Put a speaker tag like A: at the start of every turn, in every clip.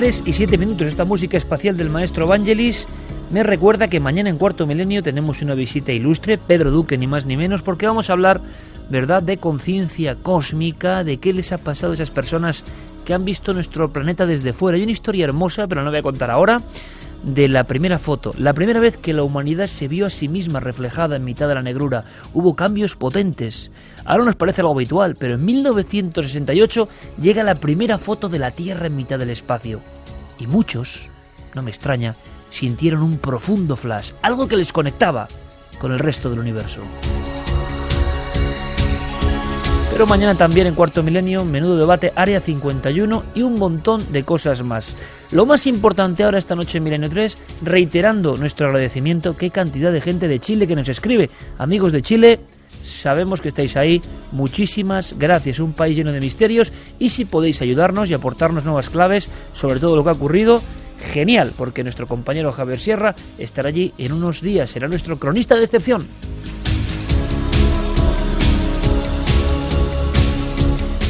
A: 3 y 7 minutos esta música espacial del maestro Vangelis me recuerda que mañana en Cuarto Milenio tenemos una visita ilustre, Pedro Duque ni más ni menos, porque vamos a hablar, ¿verdad?, de conciencia cósmica, de qué les ha pasado a esas personas que han visto nuestro planeta desde fuera. Hay una historia hermosa, pero no voy a contar ahora, de la primera foto, la primera vez que la humanidad se vio a sí misma reflejada en mitad de la negrura. Hubo cambios potentes. Ahora nos parece algo habitual, pero en 1968 llega la primera foto de la Tierra en mitad del espacio. Y muchos, no me extraña, sintieron un profundo flash, algo que les conectaba con el resto del universo. Pero mañana también en Cuarto Milenio, menudo debate, Área 51 y un montón de cosas más. Lo más importante ahora esta noche en Milenio 3, reiterando nuestro agradecimiento, qué cantidad de gente de Chile que nos escribe. Amigos de Chile, sabemos que estáis ahí. Muchísimas gracias. Un país lleno de misterios y si podéis ayudarnos y aportarnos nuevas claves sobre todo lo que ha ocurrido, genial, porque nuestro compañero Javier Sierra estará allí en unos días. Será nuestro cronista de excepción.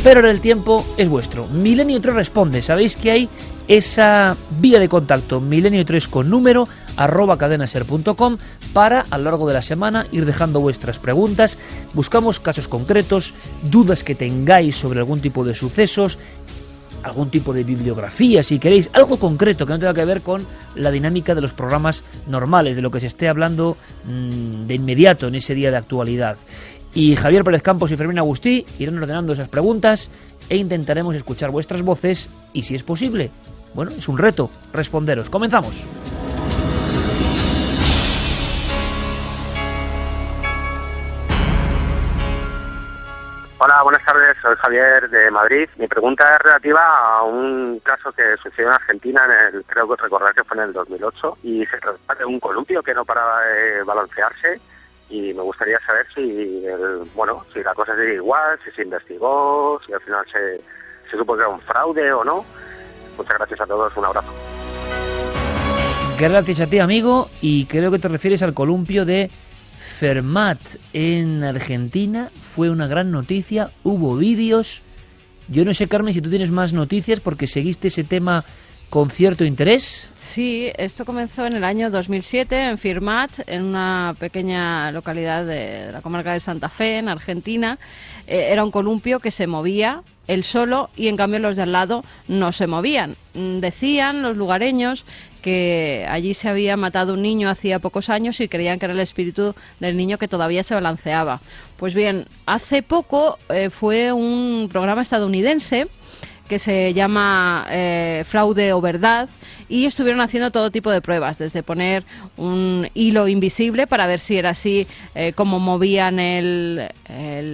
A: Pero ahora el tiempo es vuestro. Milenio 3 responde. Sabéis que hay esa vía de contacto milenio 3 con número arroba cadenaser.com para a lo largo de la semana ir dejando vuestras preguntas. Buscamos casos concretos, dudas que tengáis sobre algún tipo de sucesos, algún tipo de bibliografía, si queréis, algo concreto que no tenga que ver con la dinámica de los programas normales, de lo que se esté hablando mm, de inmediato en ese día de actualidad. Y Javier Pérez Campos y Fermín Agustí irán ordenando esas preguntas e intentaremos escuchar vuestras voces y, si es posible, bueno, es un reto responderos. Comenzamos.
B: Hola, buenas tardes. Soy Javier de Madrid. Mi pregunta es relativa a un caso que sucedió en Argentina, en el, creo que recordar que fue en el 2008, y se trata de un columpio que no paraba de balancearse. Y me gustaría saber si, el, bueno, si la cosa sigue igual, si se investigó, si al final se, se supo que era un fraude o no. Muchas gracias a todos. Un abrazo.
A: Gracias a ti, amigo. Y creo que te refieres al columpio de Fermat en Argentina fue una gran noticia, hubo vídeos. Yo no sé, Carmen, si tú tienes más noticias porque seguiste ese tema con cierto interés.
C: Sí, esto comenzó en el año 2007 en Firmat, en una pequeña localidad de la comarca de Santa Fe, en Argentina. Eh, era un columpio que se movía él solo y en cambio los de al lado no se movían. Mm, decían los lugareños que allí se había matado un niño hacía pocos años y creían que era el espíritu del niño que todavía se balanceaba. Pues bien, hace poco eh, fue un programa estadounidense que se llama eh, Fraude o Verdad y estuvieron haciendo todo tipo de pruebas, desde poner un hilo invisible para ver si era así eh, como movían el,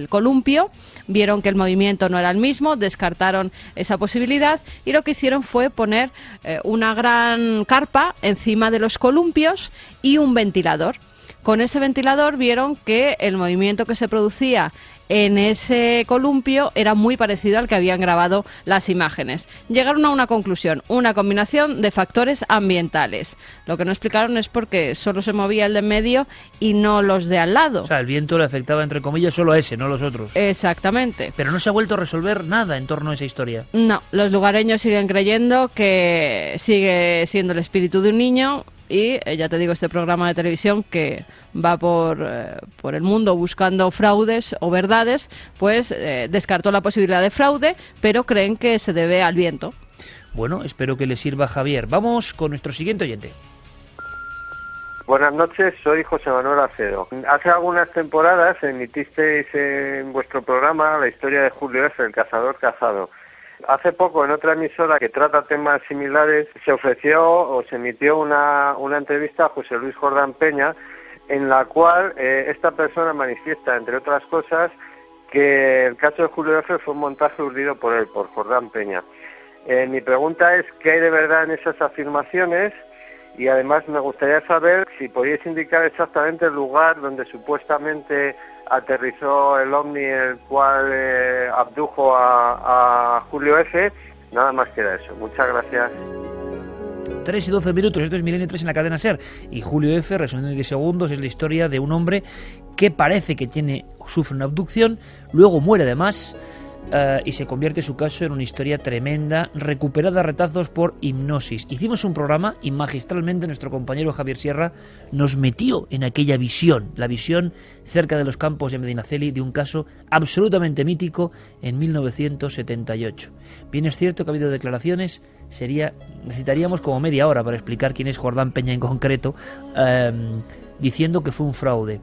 C: columpio, vieron que el movimiento no era el mismo, descartaron esa posibilidad y lo que hicieron fue poner eh, una gran carpa encima de los columpios y un ventilador. Con ese ventilador vieron que el movimiento que se producía en ese columpio era muy parecido al que habían grabado las imágenes. Llegaron a una conclusión, una combinación de factores ambientales. Lo que no explicaron es porque solo se movía el de en medio y no los de al lado.
A: O sea, el viento le afectaba entre comillas solo a ese, no a los otros.
C: Exactamente.
A: Pero no se ha vuelto a resolver nada en torno a esa historia.
C: No, los lugareños siguen creyendo que sigue siendo el espíritu de un niño y eh, ya te digo, este programa de televisión que va por, eh, por el mundo buscando fraudes o verdades, pues eh, descartó la posibilidad de fraude, pero creen que se debe al viento.
A: Bueno, espero que le sirva a Javier. Vamos con nuestro siguiente oyente.
D: Buenas noches, soy José Manuel Acedo. Hace algunas temporadas emitisteis en vuestro programa la historia de Julio F., el cazador cazado. Hace poco, en otra emisora que trata temas similares, se ofreció o se emitió una, una entrevista a José Luis Jordán Peña, en la cual eh, esta persona manifiesta, entre otras cosas, que el caso de Julio F. fue un montaje urdido por él, por Jordán Peña. Eh, mi pregunta es, ¿qué hay de verdad en esas afirmaciones? Y además me gustaría saber si podéis indicar exactamente el lugar donde supuestamente aterrizó el ovni el cual eh, abdujo a, Julio F. Nada más que eso. Muchas gracias.
A: 3 y 12 minutos, esto es Milenio 3 en la cadena SER. Y Julio F., resumiendo en 10 segundos, es la historia de un hombre que parece que tiene sufre una abducción, luego muere además eh, y se convierte su caso en una historia tremenda, recuperada a retazos por hipnosis. Hicimos un programa y magistralmente nuestro compañero Javier Sierra nos metió en aquella visión, la visión cerca de los campos de Medinaceli de un caso absolutamente mítico en 1978. Bien es cierto que ha habido declaraciones, sería necesitaríamos como media hora para explicar quién es Jordán Peña en concreto, eh, diciendo que fue un fraude.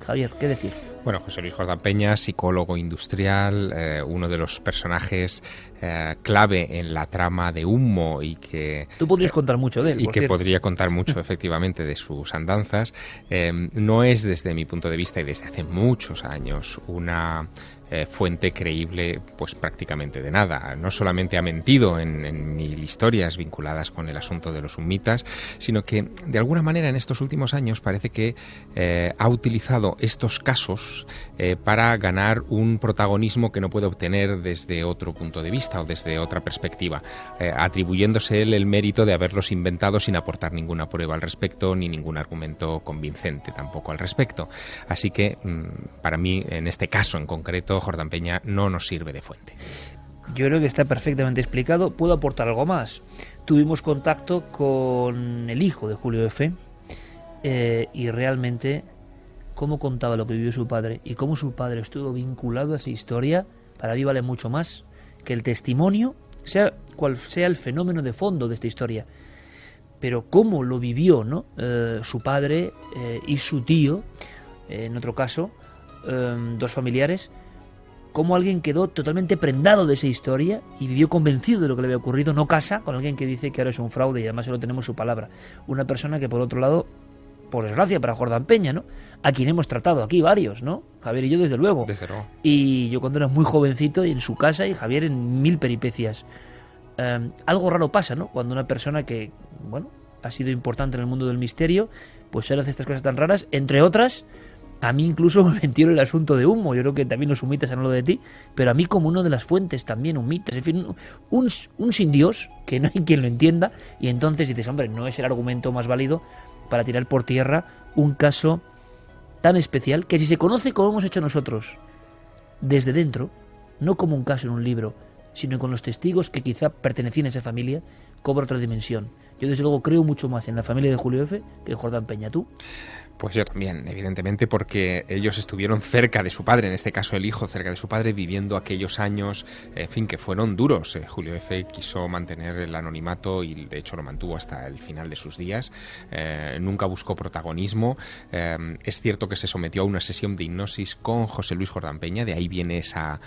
A: Javier, ¿qué decir?
E: Bueno, José Luis Jordán Peña, psicólogo industrial, eh, uno de los personajes eh, clave en la trama de Humo y que...
A: Tú podrías contar mucho de él.
E: Y que podría contar mucho, efectivamente, de sus andanzas. Eh, no es, desde mi punto de vista y desde hace muchos años, una eh, fuente creíble pues prácticamente de nada. No solamente ha mentido en, mil historias vinculadas con el asunto de los humitas, sino que de alguna manera en estos últimos años parece que eh, ha utilizado estos casos eh, para ganar un protagonismo que no puede obtener desde otro punto de vista o desde otra perspectiva, atribuyéndose él el mérito de haberlos inventado sin aportar ninguna prueba al respecto ni ningún argumento convincente tampoco al respecto. Así que mm, para mí en este caso en concreto Jordán Peña no nos sirve de fuente.
A: Yo creo que está perfectamente explicado. Puedo aportar algo más. Tuvimos contacto con el hijo de Julio F. Eh, y realmente cómo contaba lo que vivió su padre y cómo su padre estuvo vinculado a esa historia, para mí vale mucho más que el testimonio, sea cual sea el fenómeno de fondo de esta historia. Pero cómo lo vivió ¿no? Eh, su padre eh, y su tío, en otro caso, dos familiares, cómo alguien quedó totalmente prendado de esa historia y vivió convencido de lo que le había ocurrido, no casa con alguien que dice que ahora es un fraude y además solo tenemos su palabra. Una persona que por otro lado, por desgracia para Jordán Peña, ¿no? A quien hemos tratado aquí varios, ¿no? Javier y yo desde luego.
E: Desde luego.
A: Y yo cuando era muy jovencito y en su casa y Javier en mil peripecias. Em, algo raro pasa, ¿no? Cuando una persona que, bueno, ha sido importante en el mundo del misterio, pues ahora hace estas cosas tan raras, entre otras a mí incluso me metieron el asunto de humo. Yo creo que también los humitas han hablado de ti, pero a mí como una de las fuentes también humitas. En fin, un, un, sin Dios, que no hay quien lo entienda, y entonces dices, hombre, no es el argumento más válido para tirar por tierra un caso tan especial que si se conoce como hemos hecho nosotros, desde dentro, no como un caso en un libro, sino con los testigos que quizá pertenecían a esa familia, cobra otra dimensión. Yo desde luego creo mucho más en la familia de Julio F. que en Jordán Peña. ¿Tú?
E: Pues yo también, evidentemente, porque ellos estuvieron cerca de su padre, en este caso el hijo, cerca de su padre, viviendo aquellos años, en fin, que fueron duros. Eh, Julio F. quiso mantener el anonimato y de hecho lo mantuvo hasta el final de sus días. Eh, nunca buscó protagonismo. Eh, es cierto que se sometió a una sesión de hipnosis con José Luis Jordán Peña, de ahí viene esa,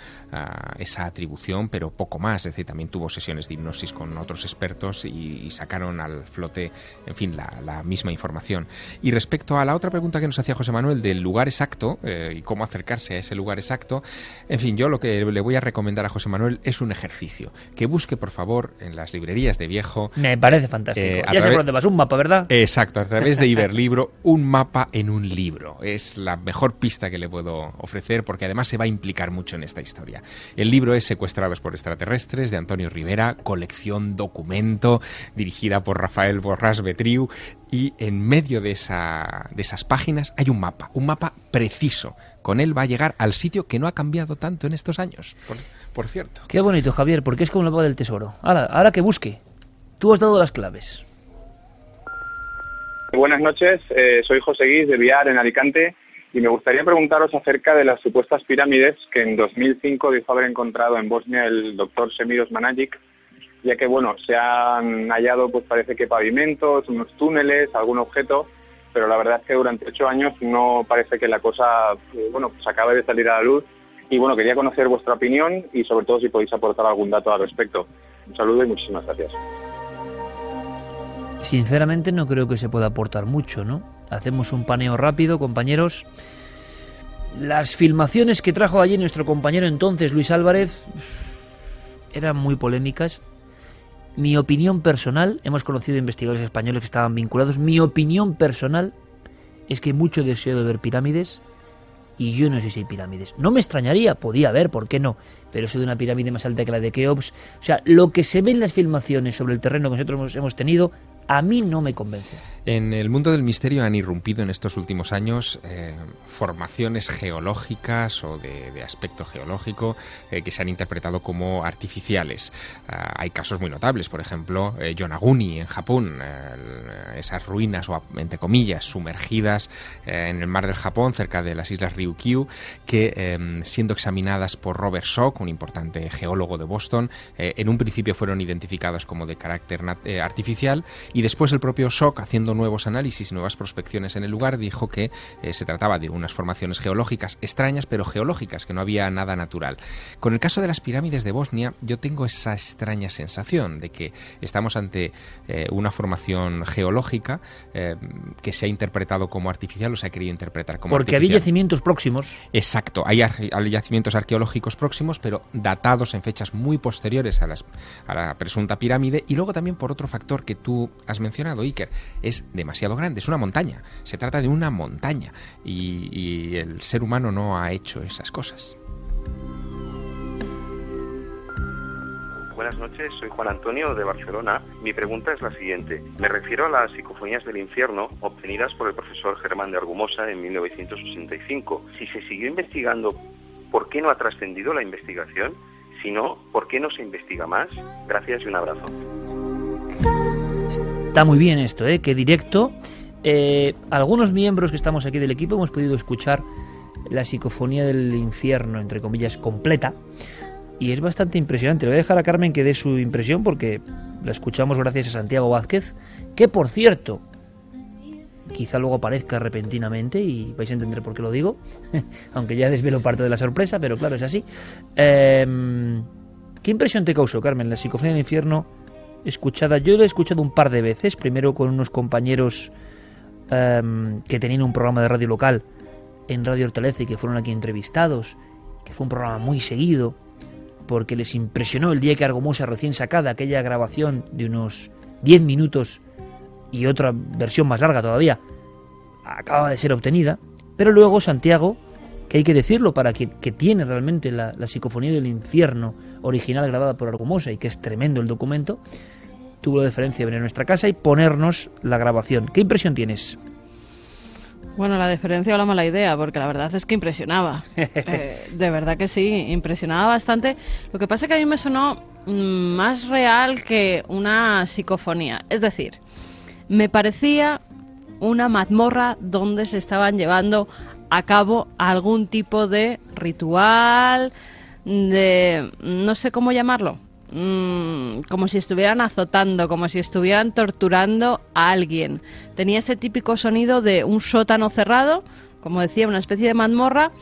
E: esa atribución, pero poco más. Es decir, también tuvo sesiones de hipnosis con otros expertos y, sacaron al flote, en fin, la, la misma información. Y respecto a la otra pregunta que nos hacía José Manuel del lugar exacto eh, y cómo acercarse a ese lugar exacto, en fin, yo lo que le voy a recomendar a José Manuel es un ejercicio. Que busque, por favor, en las librerías de viejo.
A: Me parece fantástico. Eh, ya sé por dónde vas, un mapa, ¿verdad?
E: Exacto, a través de Iberlibro, un mapa en un libro. Es la mejor pista que le puedo ofrecer porque además se va a implicar mucho en esta historia. El libro es Secuestrados por extraterrestres de Antonio Rivera, colección documento, dirigida por Rafael Borras Betriu y en medio de, esa, de esas páginas hay un mapa, un mapa preciso. Con él va a llegar al sitio que no ha cambiado tanto en estos años, por, cierto.
A: Qué bonito, Javier, porque es como el mapa del tesoro. Ahora, ahora que busque. Tú has dado las claves.
F: Buenas noches, eh, soy José Guís de Viar, en Alicante, y me gustaría preguntaros acerca de las supuestas pirámides que en 2005 dijo haber encontrado en Bosnia el doctor Semiros Managic ya que bueno, se han hallado pues parece que pavimentos, unos túneles, algún objeto pero la verdad es que durante ocho años no parece que la cosa, eh, bueno, pues acabe de salir a la luz. Y bueno, quería conocer vuestra opinión y sobre todo si podéis aportar algún dato al respecto. Un saludo y muchísimas gracias.
A: Sinceramente no creo que se pueda aportar mucho, ¿no? Hacemos un paneo rápido, compañeros. Las filmaciones que trajo allí nuestro compañero entonces, Luis Álvarez, eran muy polémicas. Mi opinión personal, hemos conocido investigadores españoles que estaban vinculados, mi opinión personal es que mucho deseo de ver pirámides y yo no sé si hay pirámides. No me extrañaría, podía haber, ¿por qué no? Pero eso de una pirámide más alta que la de Keops, o sea, lo que se ve en las filmaciones sobre el terreno que nosotros hemos tenido, a mí no me convence.
E: En el mundo del misterio han irrumpido en estos últimos años eh, formaciones geológicas o de, aspecto geológico eh, que se han interpretado como artificiales. Ah, hay casos muy notables, por ejemplo, eh, Yonaguni en Japón, esas ruinas o entre comillas sumergidas en el mar del Japón cerca de las islas Ryukyu que em, siendo examinadas por Robert Schock, un importante geólogo de Boston, en un principio fueron identificados como de carácter artificial y después el propio Schock haciendo nuevos análisis y nuevas prospecciones en el lugar, dijo que eh, se trataba de unas formaciones geológicas extrañas, pero geológicas, que no había nada natural. Con el caso de las pirámides de Bosnia, yo tengo esa extraña sensación de que estamos ante eh, una formación geológica eh, que se ha interpretado como artificial o se ha querido interpretar como
A: Porque había yacimientos próximos.
E: Exacto, hay, yacimientos arqueológicos próximos, pero datados en fechas muy posteriores a, las, a la presunta pirámide, y luego también por otro factor que tú has mencionado, Iker, es demasiado grande, es una montaña, se trata de una montaña y, el ser humano no ha hecho esas cosas.
B: Buenas noches, soy Juan Antonio de Barcelona. Mi pregunta es la siguiente. Me refiero a las psicofonías del infierno obtenidas por el profesor Germán de Argumosa en 1965. Si se siguió investigando, ¿por qué no ha trascendido la investigación? Si no, ¿por qué no se investiga más? Gracias y un abrazo.
A: Está muy bien esto, ¿eh? Que directo. Eh, algunos miembros que estamos aquí del equipo hemos podido escuchar la psicofonía del infierno, entre comillas, completa. Y es bastante impresionante. Le voy a dejar a Carmen que dé su impresión porque la escuchamos gracias a Santiago Vázquez, que por cierto, quizá luego aparezca repentinamente y vais a entender por qué lo digo, aunque ya desvelo parte de la sorpresa, pero claro, es así. Em, ¿Qué impresión te causó, Carmen, la psicofonía del infierno escuchada. Yo la he escuchado un par de veces, primero con unos compañeros em, que tenían un programa de radio local en Radio Hortaleza y que fueron aquí entrevistados, que fue un programa muy seguido, porque les impresionó el día que Argomosa recién sacada, aquella grabación de unos 10 minutos y otra versión más larga todavía, acaba de ser obtenida, pero luego Santiago, que hay que decirlo para que, que tiene realmente la, la psicofonía del infierno original grabada por Argumosa y que es tremendo el documento, tuvo la deferencia de venir a nuestra casa y ponernos la grabación. ¿Qué impresión tienes?
C: Bueno, la deferencia o la mala idea, porque la verdad es que impresionaba. Eh, de verdad que sí, impresionaba bastante. Lo que pasa es que a mí me sonó mm, más real que una psicofonía. Es decir, me parecía una mazmorra donde se estaban llevando a cabo algún tipo de ritual, de... no sé cómo llamarlo, Mm, como si estuvieran azotando, como si estuvieran torturando a alguien. Tenía ese típico sonido de un sótano cerrado, como decía, una especie de mazmorra,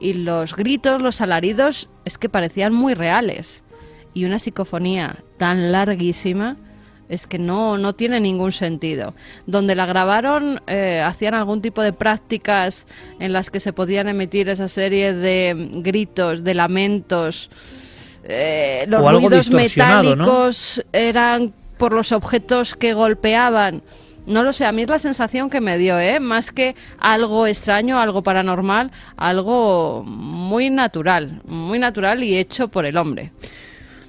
C: y los gritos, los alaridos, es que parecían muy reales. Y una psicofonía tan larguísima es que no, no tiene ningún sentido. Donde la grabaron eh, hacían algún tipo de prácticas en las que se podían emitir esa serie de gritos, de lamentos eh, los ruidos metálicos eran por los objetos que golpeaban. No lo sé, a mí es la sensación que me dio, ¿eh? Más que algo extraño, algo paranormal, algo muy natural, muy natural y hecho por el hombre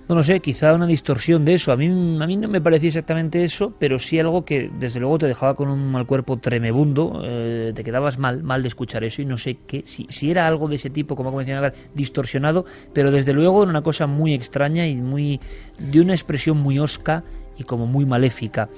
A: no lo sé, quizá una distorsión de eso. A mí, a mí no me parecía exactamente eso, pero sí algo que desde luego te dejaba con un mal cuerpo tremebundo, eh, te quedabas mal, mal de escuchar eso y no sé qué, si, si era algo de ese tipo, como mencionaba, distorsionado, pero desde luego era una cosa muy extraña y muy de una expresión muy osca y como muy maléfica.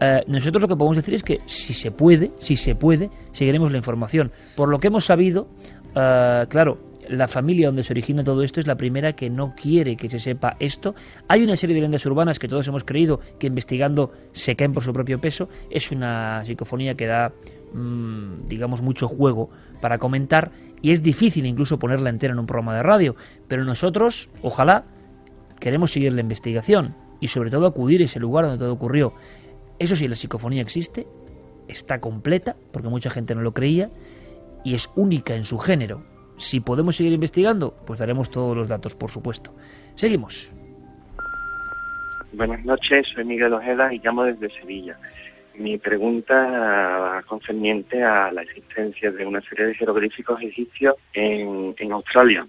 A: Eh, nosotros lo que podemos decir es que si se puede, si se puede, seguiremos la información. Por lo que hemos sabido, eh, claro, la familia donde se origina todo esto es la primera que no quiere que se sepa esto. Hay una serie de leyendas urbanas que todos hemos creído que investigando se caen por su propio peso. Es una psicofonía que da mm, digamos, mucho juego para comentar y es difícil incluso ponerla entera en un programa de radio. Pero nosotros, ojalá, queremos seguir la investigación y sobre todo acudir a ese lugar donde todo ocurrió. Eso sí, la psicofonía existe, está completa, porque mucha gente no lo creía, y es única en su género. Si podemos seguir investigando, pues daremos todos los datos, por supuesto. Seguimos.
G: Buenas noches, soy Miguel Ojeda y llamo desde Sevilla. Mi pregunta concerniente a la existencia de una serie de jeroglíficos egipcios en, en Australia.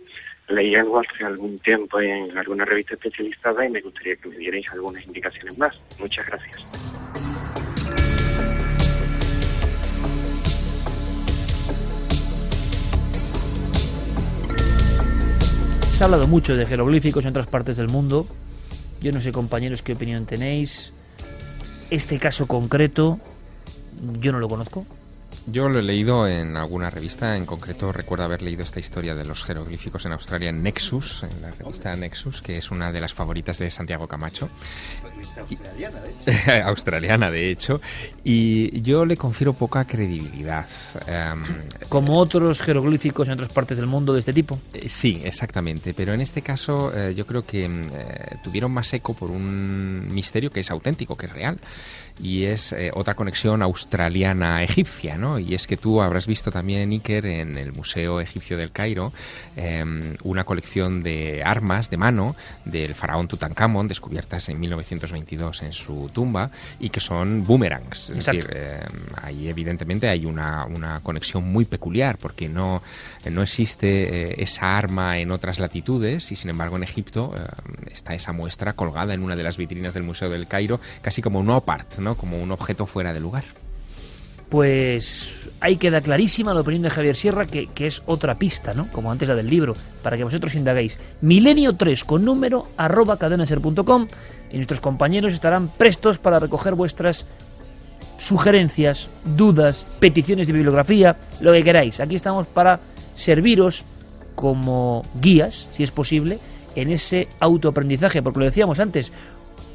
G: Leí algo hace algún tiempo en alguna revista especializada y me gustaría que me dierais algunas indicaciones más. Muchas gracias.
A: Se ha hablado mucho de jeroglíficos en otras partes del mundo. Yo no sé, compañeros, qué opinión tenéis. Este caso concreto, yo no lo conozco.
E: Yo lo he leído en alguna revista, en concreto recuerdo haber leído esta historia de los jeroglíficos en Australia en Nexus, en la revista Nexus, que es una de las favoritas de Santiago Camacho. Australiana, de hecho. Australiana, de hecho. Y yo le confiero poca credibilidad. Um,
A: Como otros jeroglíficos en otras partes del mundo de este tipo.
E: Eh, sí, exactamente. Pero en este caso eh, yo creo que eh, tuvieron más eco por un misterio que es auténtico, que es real. Y es eh, otra conexión australiana-egipcia, ¿no? Y es que tú habrás visto también, Iker, en el Museo Egipcio del Cairo, eh, una colección de armas de mano del faraón Tutankamón, descubiertas en 1922 en su tumba, y que son boomerangs. Es
A: Exacto.
E: decir, eh, ahí evidentemente hay una, una, conexión muy peculiar, porque no, no existe eh, esa arma en otras latitudes, y sin embargo en Egipto eh, está esa muestra colgada en una de las vitrinas del Museo del Cairo, casi como un opart, ¿no? Como un objeto fuera de lugar.
A: Pues ahí queda clarísima la opinión de Javier Sierra, que, es otra pista, ¿no? Como antes la del libro, para que vosotros indaguéis. Milenio 3 con número arroba cadenaser.com y nuestros compañeros estarán prestos para recoger vuestras sugerencias, dudas, peticiones de bibliografía, lo que queráis. Aquí estamos para serviros como guías, si es posible, en ese autoaprendizaje, porque lo decíamos antes,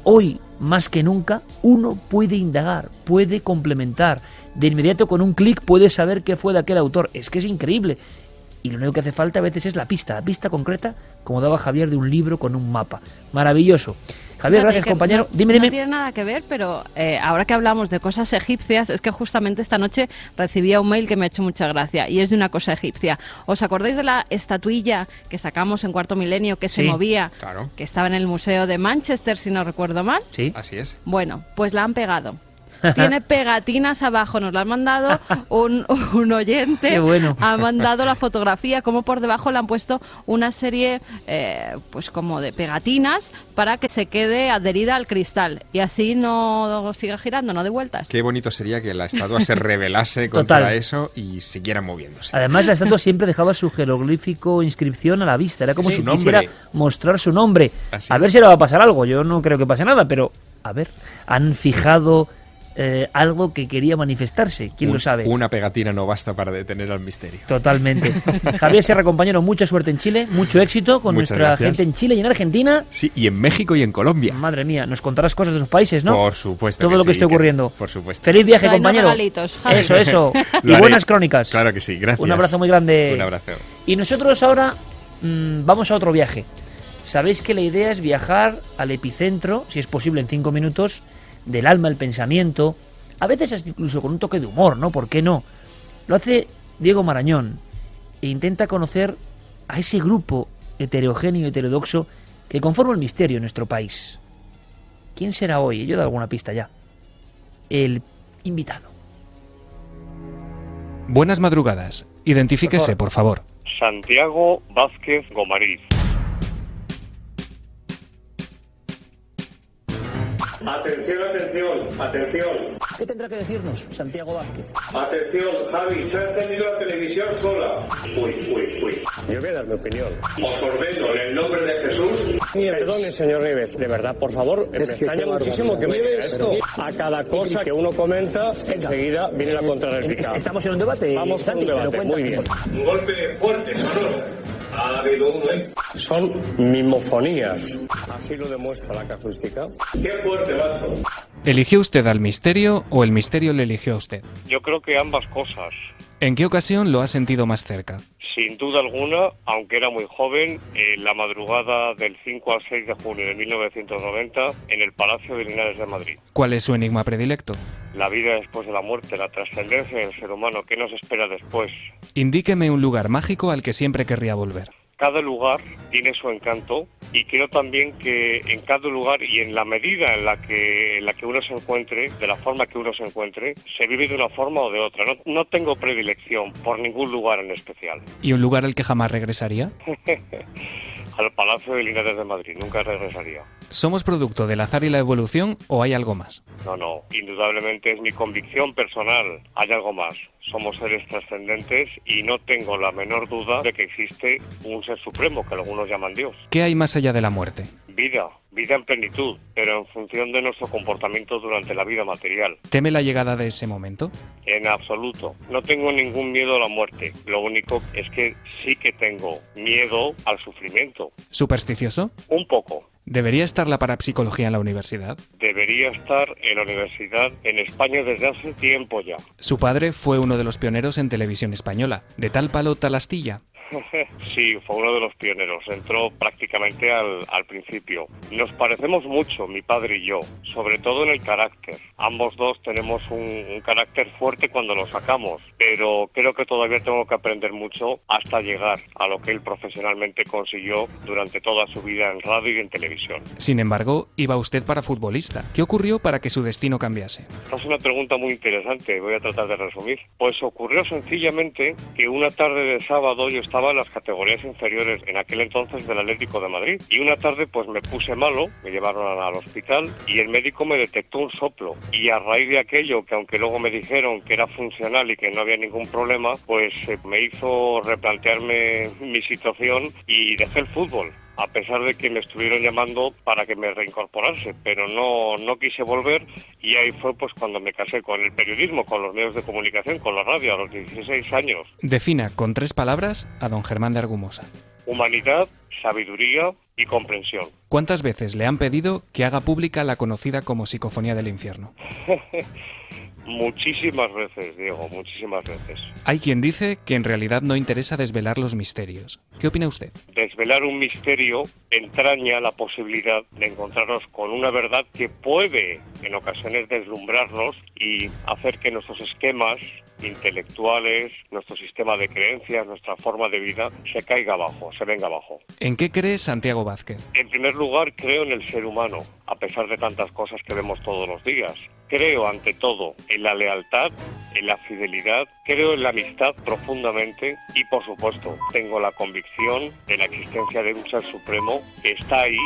A: hoy más que nunca uno puede indagar, puede complementar, de inmediato con un clic puede saber qué fue de aquel autor, es que es increíble. Y lo único que hace falta a veces es la pista, la pista concreta, como daba Javier de un libro con un mapa. Maravilloso. Javier,
C: Fíjate
A: gracias compañero.
C: No,
A: dime, dime.
C: No tiene nada que ver, pero eh, ahora que hablamos de cosas egipcias, es que justamente esta noche recibía un mail que me ha hecho mucha gracia y es de una cosa egipcia. ¿Os acordáis de la estatuilla que sacamos en Cuarto Milenio que se movía?
E: claro.
C: Que estaba en el Museo de Manchester, si no recuerdo mal.
A: Sí.
E: Así es.
C: Bueno, pues la han pegado. Tiene pegatinas abajo, nos la han mandado un, un oyente.
A: Qué bueno.
C: Ha mandado la fotografía, como por debajo le han puesto una serie, eh, pues como de pegatinas para que se quede adherida al cristal y así no siga girando, no de vueltas.
E: Qué bonito sería que la estatua se rebelase contra
A: Total.
E: eso y siguiera moviéndose.
A: Además, la estatua siempre dejaba su jeroglífico inscripción a la vista. Era como
E: Sí,
A: si
E: nombre.
A: quisiera mostrar su nombre.
E: Así
A: a ver
E: es.
A: si ahora va a pasar algo. Yo no creo que pase nada, pero a ver, han fijado eh, algo que quería manifestarse. ¿Quién
E: Un-
A: lo sabe?
E: Una pegatina no basta para detener al misterio.
A: Totalmente. Javier Serra, compañero, mucha suerte en Chile, mucho éxito con
E: Muchas
A: nuestra
E: gracias.
A: gente en Chile y en Argentina.
E: Sí, y en México y en Colombia.
A: Madre mía, nos contarás cosas de sus países, ¿no?
E: Por supuesto.
A: Todo
E: que
A: lo que
E: sí,
A: esté ocurriendo.
E: Por supuesto.
A: Feliz viaje, compañero. Eso, eso. y buenas crónicas.
E: Claro que sí, gracias.
A: Un abrazo muy grande.
E: Un abrazo.
A: Y nosotros ahora mm, vamos a otro viaje. Sabéis que la idea es viajar al epicentro, si es posible en cinco minutos, del alma, el pensamiento, a veces hasta incluso con un toque de humor, ¿no? ¿Por qué no? Lo hace Diego Marañón e intenta conocer a ese grupo heterogéneo y heterodoxo que conforma el misterio en nuestro país. ¿Quién será hoy? Yo he dado alguna pista ya. El invitado.
H: Buenas madrugadas. Identifíquese, por favor.
I: Santiago Vázquez Gomariz.
J: Atención, atención, atención.
A: ¿Qué tendrá que decirnos Santiago Vázquez?
J: Atención, Javi, se ha encendido la televisión sola. Uy, uy, uy. Yo voy a dar mi opinión. Os ordeno en el nombre de Jesús. Perdone, señor Nieves, de verdad, por favor, me extraña muchísimo que me diga esto. A cada cosa que uno comenta, enseguida viene la contrarréplica.
A: Estamos en un debate.
J: Vamos a un
A: Santi, pero
J: debate, muy bien. Un golpe fuerte, sonoro. Ha habido uno, ¿eh? Son mimofonías. Así lo demuestra la casuística. Qué fuerte, macho.
H: ¿Eligió usted al misterio o el misterio le eligió a usted?
I: Yo creo que ambas cosas.
H: ¿En qué ocasión lo ha sentido más cerca?
I: Sin duda alguna, aunque era muy joven, en la madrugada del 5 al 6 de junio de 1990 en el Palacio de Linares de Madrid.
H: ¿Cuál es su enigma predilecto?
I: La vida después de la muerte, la trascendencia del ser humano, ¿qué nos espera después?
H: Indíqueme un lugar mágico al que siempre querría volver.
I: Cada lugar tiene su encanto y creo también que en cada lugar y en la medida en la que en la que uno se encuentre, de la forma que uno se encuentre, se vive de una forma o de otra. No, no tengo predilección por ningún lugar en especial.
H: ¿Y un lugar al que jamás regresaría?
I: Al Palacio de Linares de Madrid, nunca regresaría.
H: ¿Somos producto del azar y la evolución o hay algo más?
I: No, no, indudablemente es mi convicción personal. Hay algo más. Somos seres trascendentes y no tengo la menor duda de que existe un ser supremo que algunos llaman Dios.
H: ¿Qué hay más allá de la muerte?
I: Vida, vida en plenitud, pero en función de nuestro comportamiento durante la vida material.
H: ¿Teme la llegada de ese momento?
I: En absoluto. No tengo ningún miedo a la muerte. Lo único es que sí que tengo miedo al sufrimiento.
H: ¿Supersticioso?
I: Un poco.
H: ¿Debería estar la parapsicología en la universidad?
I: Debería estar en la universidad en España desde hace tiempo ya.
H: Su padre fue uno de los pioneros en televisión española. ¿De tal palo tal astilla?
I: Sí, fue uno de los pioneros. Entró prácticamente al, al, principio. Nos parecemos mucho, mi padre y yo, sobre todo en el carácter. Ambos dos tenemos un, un, carácter fuerte cuando lo sacamos, pero creo que todavía tengo que aprender mucho hasta llegar a lo que él profesionalmente consiguió durante toda su vida en radio y en televisión.
H: Sin embargo, iba usted para futbolista. ¿Qué ocurrió para que su destino cambiase?
I: Es una pregunta muy interesante, voy a tratar de resumir. Pues ocurrió sencillamente que una tarde de sábado yo estaba en las categorías inferiores en aquel entonces del Atlético de Madrid. Y una tarde pues me puse malo, me llevaron al hospital y el médico me detectó un soplo. Y a raíz de aquello que aunque luego me dijeron que era funcional y que no había ningún problema pues eh, me hizo replantearme mi situación y dejé el fútbol a pesar de que me estuvieron llamando para que me reincorporase, pero no, no quise volver y ahí fue pues cuando me casé con el periodismo, con los medios de comunicación, con la radio a los 16 años.
H: Defina con tres palabras a don Germán de Argumosa.
I: Humanidad, sabiduría y comprensión.
H: ¿Cuántas veces le han pedido que haga pública la conocida como psicofonía del infierno?
I: Muchísimas veces, Diego, muchísimas veces.
H: Hay quien dice que en realidad no interesa desvelar los misterios. ¿Qué opina usted?
I: Desvelar un misterio entraña la posibilidad de encontrarnos con una verdad que puede en ocasiones deslumbrarnos y hacer que nuestros esquemas intelectuales, nuestro sistema de creencias, nuestra forma de vida, se caiga abajo, se venga abajo.
H: ¿En qué cree Santiago Vázquez?
I: En primer lugar, creo en el ser humano, a pesar de tantas cosas que vemos todos los días. Creo ante todo en la lealtad, en la fidelidad, creo en la amistad profundamente y por supuesto tengo la convicción de la existencia de un ser supremo que está ahí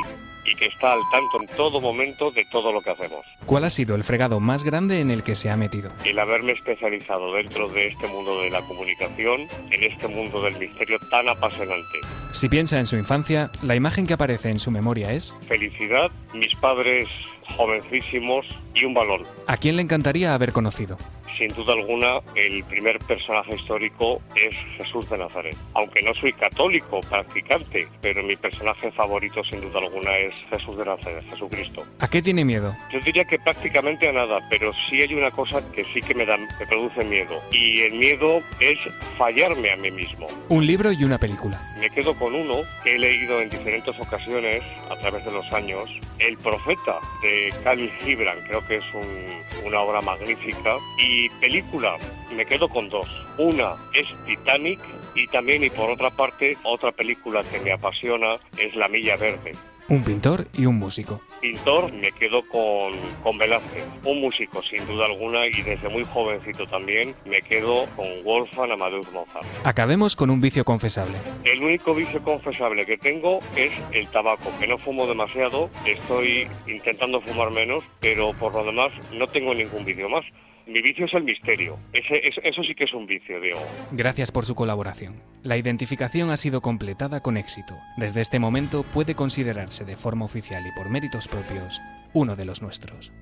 I: y que está al tanto en todo momento de todo lo que hacemos.
H: ¿Cuál ha sido el fregado más grande en el que se ha metido?
I: El haberme especializado dentro de este mundo de la comunicación, en este mundo del misterio tan apasionante.
H: Si piensa en su infancia, la imagen que aparece en su memoria es...
I: Felicidad, mis padres jovencísimos y un balón.
H: ¿A quién le encantaría haber conocido?
I: Sin duda alguna, el primer personaje histórico es Jesús de Nazaret. Aunque no soy católico practicante, pero mi personaje favorito sin duda alguna es Jesús de Nazaret, Jesucristo.
H: ¿A qué tiene miedo?
I: Yo diría que prácticamente a nada, pero sí hay una cosa que sí que me, da, me produce miedo. Y el miedo es fallarme a mí mismo.
H: Un libro y una película.
I: Me quedo con uno que he leído en diferentes ocasiones a través de los años. El Profeta de Khalil Gibran, creo que es un, una obra magnífica. Y película, me quedo con dos. Una es Titanic y también, y por otra parte, otra película que me apasiona es La Milla Verde.
H: Un pintor y un músico.
I: Pintor, me quedo con, con Velázquez. Un músico, sin duda alguna, y desde muy jovencito también, me quedo con Wolfgang Amadeus Mozart.
H: Acabemos con un vicio confesable.
I: El único vicio confesable que tengo es el tabaco, que no fumo demasiado, estoy intentando fumar menos, pero por lo demás no tengo ningún vicio más. Mi vicio es el misterio. Eso sí que es un vicio, Diego.
H: Gracias por su colaboración. La identificación ha sido completada con éxito. Desde este momento puede considerarse de forma oficial y por méritos propios uno de los nuestros.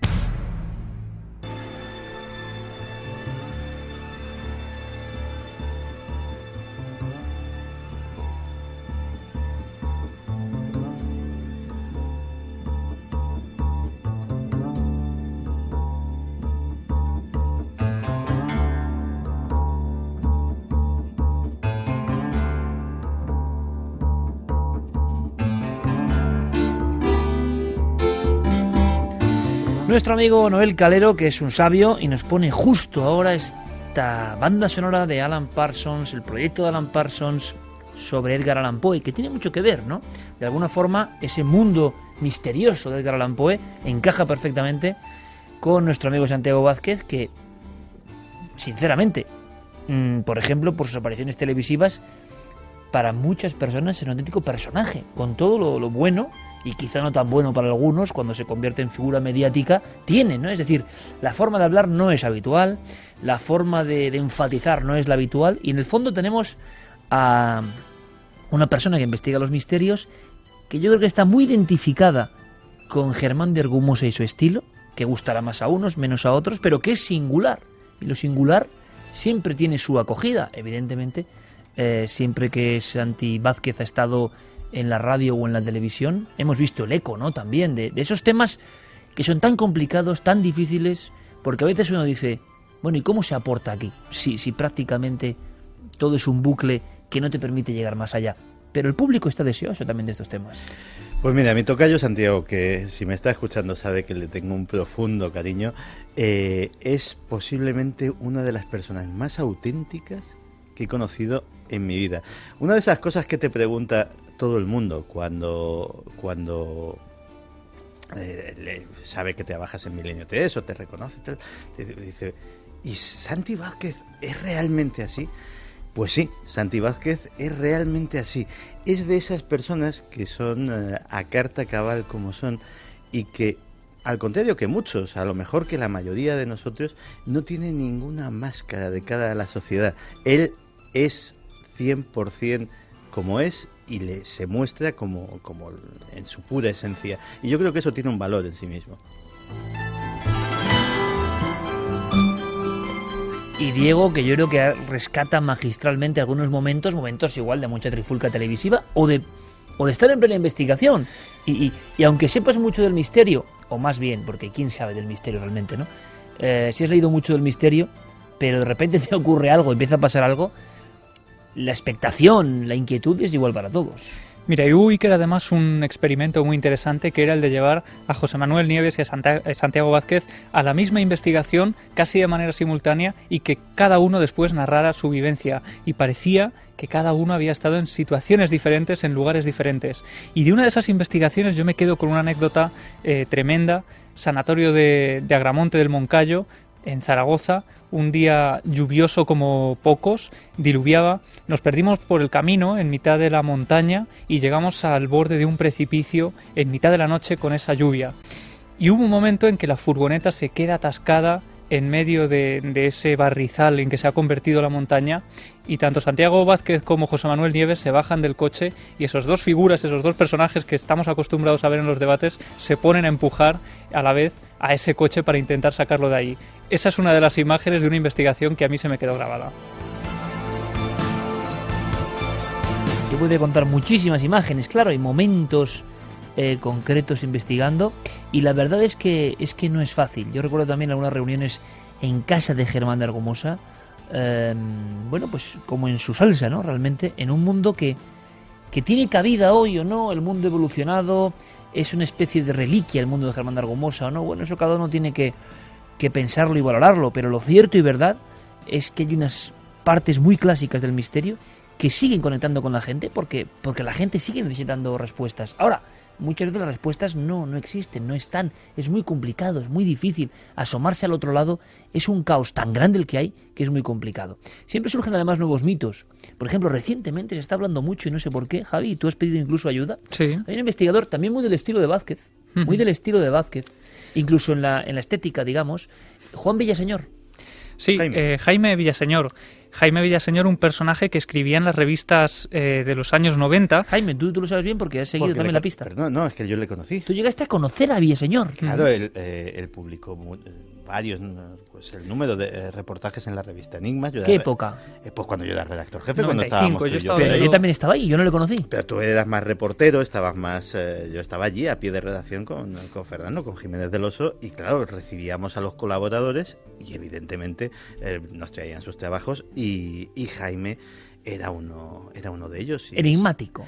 A: Nuestro amigo Noel Calero, que es un sabio, y nos pone justo ahora esta banda sonora de Alan Parsons, el proyecto de Alan Parsons sobre Edgar Allan Poe, que tiene mucho que ver, ¿no? De alguna forma, ese mundo misterioso de Edgar Allan Poe encaja perfectamente con nuestro amigo Santiago Vázquez, que, sinceramente, mm, por ejemplo, por sus apariciones televisivas, para muchas personas es un auténtico personaje, con todo lo, bueno y quizá no tan bueno para algunos cuando se convierte en figura mediática, tiene, ¿no? Es decir, la forma de hablar no es habitual, la forma de, enfatizar no es la habitual y en el fondo tenemos a una persona que investiga los misterios que yo creo que está muy identificada con Germán de Argumosa y su estilo, que gustará más a unos, menos a otros, pero que es singular. Y lo singular siempre tiene su acogida, evidentemente. Eh, siempre que Santi Vázquez ha estado en la radio o en la televisión, hemos visto el eco, ¿no? También de, esos temas que son tan complicados, tan difíciles, porque a veces uno dice, bueno, ¿y cómo se aporta aquí? Si, si prácticamente todo es un bucle que no te permite llegar más allá. Pero el público está deseoso también de estos temas.
K: Pues mira, mi tocayo Santiago, que si me está escuchando sabe que le tengo un profundo cariño, eh, es posiblemente una de las personas más auténticas que he conocido en mi vida. Una de esas cosas que te pregunta todo el mundo cuando, cuando eh, sabe que te bajas en Milenio 3 o te reconoce, te dice, ¿y Santi Vázquez es realmente así? Pues sí, Santi Vázquez es realmente así. Es de esas personas que son eh, a carta cabal como son y que, al contrario que muchos, a lo mejor que la mayoría de nosotros, no tiene ninguna máscara de cara a la sociedad. Él es 100% como es y le, se muestra como, como en su pura esencia. Y yo creo que eso tiene un valor en sí mismo.
A: y Diego, que yo creo que rescata magistralmente algunos momentos, momentos igual de mucha trifulca televisiva o de, o de estar en plena investigación. Y, y, aunque sepas mucho del misterio, o más bien, porque quién sabe del misterio realmente, ¿no? Eh, si has leído mucho del misterio, pero de repente te ocurre algo, empieza a pasar algo, la expectación, la inquietud es igual para todos.
L: Mira, y hubo era además un experimento muy interesante que era el de llevar a José Manuel Nieves y a eh, Santiago Vázquez a la misma investigación casi de manera simultánea y que cada uno después narrara su vivencia y parecía que cada uno había estado en situaciones diferentes, en lugares diferentes. Y de una de esas investigaciones yo me quedo con una anécdota eh, tremenda, Sanatorio de, de Agramonte del Moncayo, en Zaragoza, un día lluvioso como pocos, diluviaba, nos perdimos por el camino en mitad de la montaña y llegamos al borde de un precipicio en mitad de la noche con esa lluvia. Y hubo un momento en que la furgoneta se queda atascada en medio de, ese barrizal en que se ha convertido la montaña y tanto Santiago Vázquez como José Manuel Nieves se bajan del coche y esos dos figuras, esos dos personajes que estamos acostumbrados a ver en los debates se ponen a empujar a la vez a ese coche para intentar sacarlo de ahí. Esa es una de las imágenes de una investigación que a mí se me quedó grabada.
A: Yo podría contar muchísimas imágenes, claro, hay momentos eh, concretos investigando y la verdad es que es que no es fácil. Yo recuerdo también algunas reuniones en casa de Germán de Argumosa, em, bueno, pues como en su salsa, ¿no? Realmente en un mundo que, que tiene cabida hoy o no, el mundo evolucionado, es una especie de reliquia el mundo de Germán de Argumosa o no, bueno, eso cada uno tiene que, que pensarlo y valorarlo, pero lo cierto y verdad es que hay unas partes muy clásicas del misterio que siguen conectando con la gente porque, porque la gente sigue necesitando respuestas. Ahora, muchas veces las respuestas no, no existen, no están. Es muy complicado, es muy difícil. Asomarse al otro lado es un caos tan grande el que hay que es muy complicado. Siempre surgen además nuevos mitos. Por ejemplo, recientemente se está hablando mucho y no sé por qué, Javi, tú has pedido incluso ayuda.
L: Sí.
A: Hay un investigador también muy del estilo de Vázquez, muy del estilo de Vázquez, incluso en la, en la estética, digamos, Juan Villaseñor.
L: Sí, Jaime, eh, Jaime Villaseñor. Jaime Villaseñor, un personaje que escribía en las revistas eh, de los años 90.
A: Jaime, tú, tú, lo sabes bien porque has seguido también la pista.
K: no, no, es que yo le conocí.
A: Tú llegaste a conocer a Villaseñor.
K: Claro, él, eh, publicó varios, pues el número de eh, reportajes en la revista Enigmas.
A: ¿Qué época?
K: Eh, pues cuando yo era redactor jefe, cuando estábamos
A: yo, yo. Pero yo también estaba ahí, yo no le conocí.
K: Pero tú eras más reportero, estabas más... Eh, yo estaba allí a pie de redacción con, con, Fernando, con Jiménez del Oso, y claro, recibíamos a los colaboradores y evidentemente nos traían sus trabajos y, y, Jaime era uno, era uno de ellos.
A: Enigmático.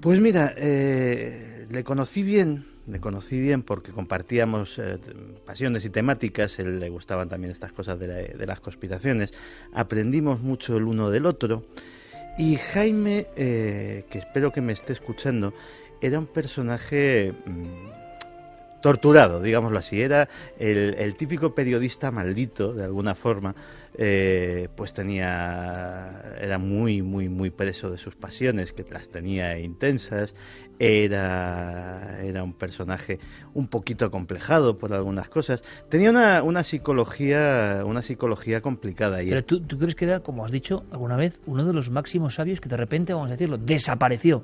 K: Pues mira, le conocí bien le conocí bien porque compartíamos eh, pasiones y temáticas, él le gustaban también estas cosas de, las conspiraciones, aprendimos mucho el uno del otro y Jaime, eh, que espero que me esté escuchando, era un personaje mm, torturado, digámoslo así, era el, típico periodista maldito, de alguna forma, eh, pues tenía, era muy, muy, muy preso de sus pasiones, que las tenía intensas, era, era un personaje un poquito acomplejado por algunas cosas. Tenía una, una psicología una psicología complicada. Y
A: Pero ¿tú, tú crees que era, como has dicho alguna vez, uno de los máximos sabios que de repente, vamos a decirlo, desapareció.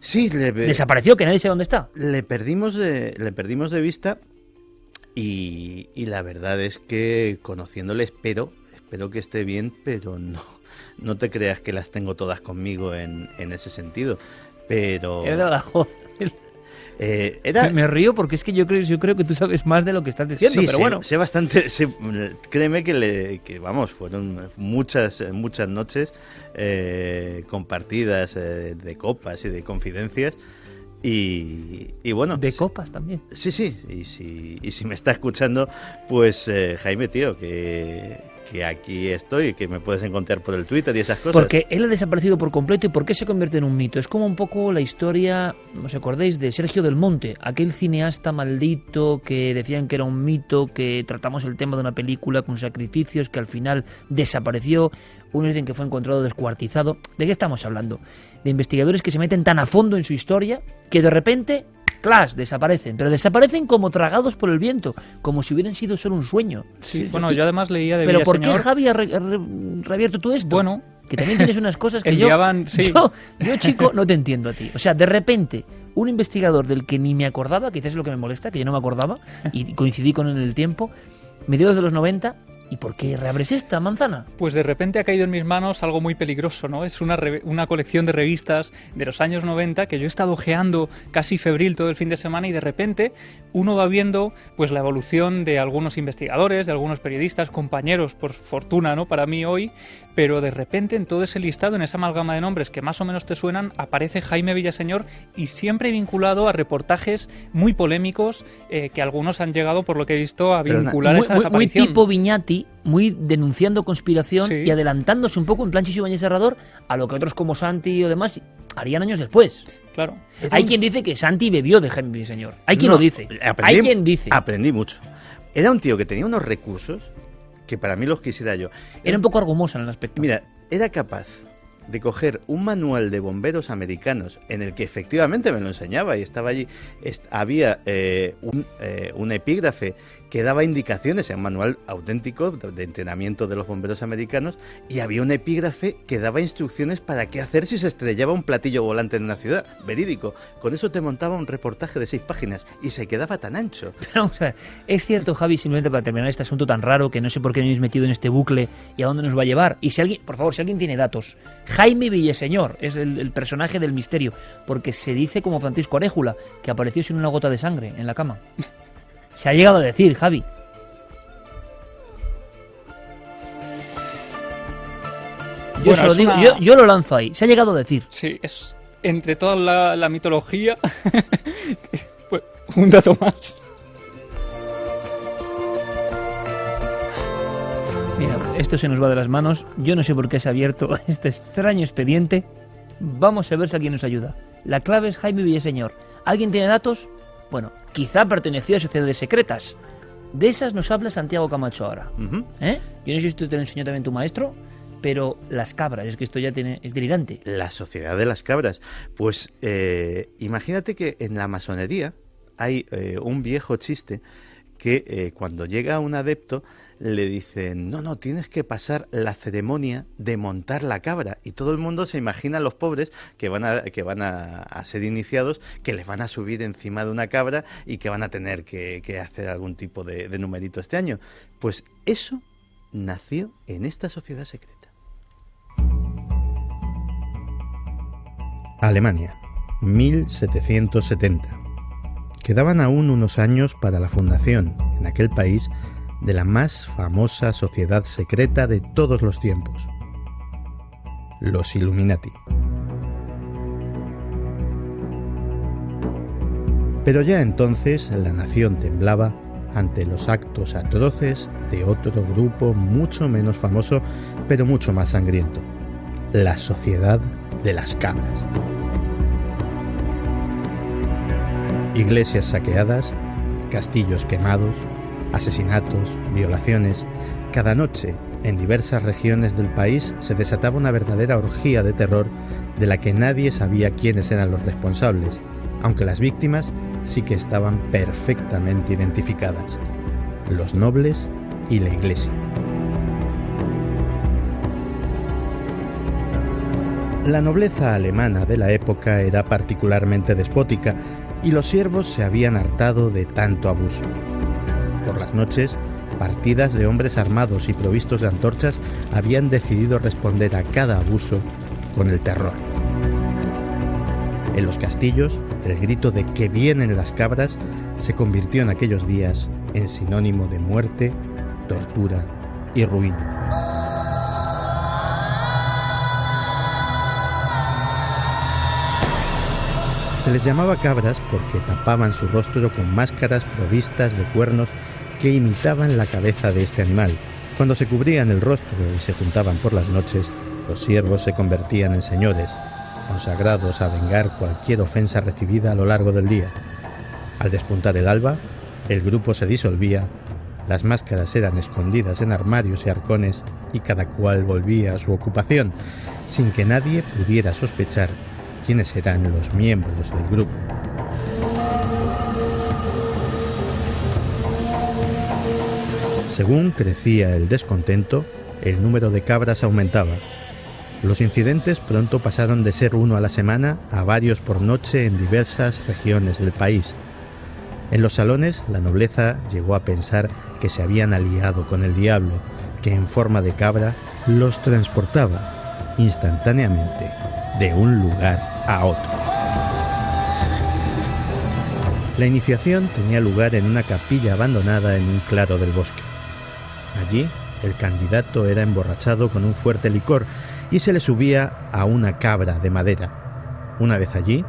K: Sí,
A: desapareció, que nadie sabe dónde está.
K: Le perdimos de, le perdimos de vista y, y la verdad es que conociéndole espero, espero que esté bien, pero no, no te creas que las tengo todas conmigo en, en ese sentido. Pero.
A: Era la eh, era... Me río porque es que yo creo, yo creo que tú sabes más de lo que estás diciendo, pero bueno.
K: Sé bastante, créeme que, le, que, vamos, fueron muchas, muchas noches eh, compartidas eh, de copas y de confidencias. Y, y, bueno.
A: De copas también.
K: Sí, sí. Y si, y si me está escuchando, pues Jaime, tío, que, que aquí estoy, que me puedes encontrar por el Twitter y esas cosas.
A: Porque él ha desaparecido por completo y por qué se convierte en un mito. Es como un poco la historia, ¿os acordáis? De Sergio del Monte, aquel cineasta maldito que decían que era un mito, que tratamos el tema de una película con sacrificios, que al final desapareció. Unos dicen que fue encontrado descuartizado. ¿De qué estamos hablando? De investigadores que se meten tan a fondo en su historia que de repente Clash, desaparecen, pero desaparecen como tragados por el viento, como si hubieran sido solo un sueño.
L: Sí, bueno, yo además leía de
A: Pero ¿por qué Javi ha, reabierto todo esto?
L: Bueno,
A: que también tienes unas cosas que yo, yo, yo, chico, no te entiendo a ti. O sea, de repente, un investigador del que ni me acordaba, quizás es lo que me molesta, que yo no me acordaba, y coincidí con él en el tiempo, mediados de los 90, ¿Y por qué reabres esta manzana?
L: Pues de repente ha caído en mis manos algo muy peligroso, ¿no? Es una, una colección de revistas de los años 90 que yo he estado ojeando casi febril todo el fin de semana y de repente uno va viendo pues la evolución de algunos investigadores, de algunos periodistas, compañeros, por fortuna, ¿no? Para mí hoy, pero de repente en todo ese listado, en esa amalgama de nombres que más o menos te suenan, aparece Jaime Villaseñor y siempre vinculado a reportajes muy polémicos eh, que algunos han llegado, por lo que he visto, a vincular esa desaparición.
A: Muy tipo Viñati, muy denunciando conspiración y adelantándose un poco en plan Chicho Serrador a lo que otros como Santi o demás harían años después.
L: Claro.
A: Hay quien dice que Santi bebió de Jaime Villaseñor. Hay quien lo dice. Hay quien dice.
K: Aprendí mucho. Era un tío que tenía unos recursos que para mí los quisiera yo.
A: Era un poco argumosa en el aspecto.
K: Mira, era capaz de coger un manual de bomberos americanos en el que efectivamente me lo enseñaba y estaba allí, había eh, un, eh, un, epígrafe que daba indicaciones, en un manual auténtico de entrenamiento de los bomberos americanos, y había un epígrafe que daba instrucciones para qué hacer si se estrellaba un platillo volante en una ciudad. Verídico. Con eso te montaba un reportaje de seis páginas y se quedaba tan ancho.
A: Pero, es cierto, Javi, simplemente para terminar este asunto tan raro que no sé por qué me habéis metido en este bucle y a dónde nos va a llevar. Y si alguien, por favor, si alguien tiene datos, Jaime Villaseñor es el, el personaje del misterio, porque se dice como Francisco Aréjula, que apareció sin una gota de sangre en la cama. Se ha llegado a decir, Javi. Yo lo digo, yo, lo lanzo ahí. Se ha llegado a decir.
L: Sí, es entre toda la, mitología. pues, un dato más.
A: Mira, esto se nos va de las manos. Yo no sé por qué se ha abierto este extraño expediente. Vamos a ver si alguien nos ayuda. La clave es Jaime Villaseñor. ¿Alguien tiene datos? Bueno, quizá perteneció a sociedades secretas. De esas nos habla Santiago Camacho ahora. ¿Eh? Yo no sé si tú te lo enseñó también tu maestro, pero las cabras, es que esto ya tiene, es delirante.
K: La sociedad de las cabras. Pues eh, imagínate que en la masonería hay eh, un viejo chiste que cuando llega un adepto le dicen, no, no, tienes que pasar la ceremonia de montar la cabra. Y todo el mundo se imagina los pobres que van a, que van a, ser iniciados, que les van a subir encima de una cabra y que van a tener que, hacer algún tipo de, de numerito este año. Pues eso nació en esta sociedad secreta. Alemania, 1770. Quedaban aún unos años para la fundación, en aquel país, de la más famosa sociedad secreta de todos los tiempos, los Illuminati. Pero ya entonces la nación temblaba ante los actos atroces de otro grupo mucho menos famoso, pero mucho más sangriento, la Sociedad de las Cabras. Iglesias saqueadas, castillos quemados, asesinatos, violaciones. Cada noche, en diversas regiones del país, se desataba una verdadera orgía de terror de la que nadie sabía quiénes eran los responsables, aunque las víctimas sí que estaban perfectamente identificadas, los nobles y la iglesia. La nobleza alemana de la época era particularmente despótica y los siervos se habían hartado de tanto abuso. Noches, partidas de hombres armados y provistos de antorchas habían decidido responder a cada abuso con el terror. En los castillos, el grito de que vienen las cabras se convirtió en aquellos días en sinónimo de muerte, tortura y ruina. Se les llamaba cabras porque tapaban su rostro con máscaras provistas de cuernos que imitaban la cabeza de este animal. Cuando se cubrían el rostro y se juntaban por las noches, los siervos se convertían en señores, consagrados a vengar cualquier ofensa recibida a lo largo del día. Al despuntar el alba, el grupo se disolvía, las máscaras eran escondidas en armarios y arcones y cada cual volvía a su ocupación, sin que nadie pudiera sospechar quiénes eran los miembros del grupo. Según crecía el descontento, el número de cabras aumentaba. Los incidentes pronto pasaron de ser uno a la semana a varios por noche en diversas regiones del país. En los salones, la nobleza llegó a pensar que se habían aliado con el diablo, que en forma de cabra los transportaba instantáneamente de un lugar a otro. La iniciación tenía lugar en una capilla abandonada en un claro del bosque. Allí, el candidato era emborrachado con un fuerte licor y se le subía a una cabra de madera. Una vez allí,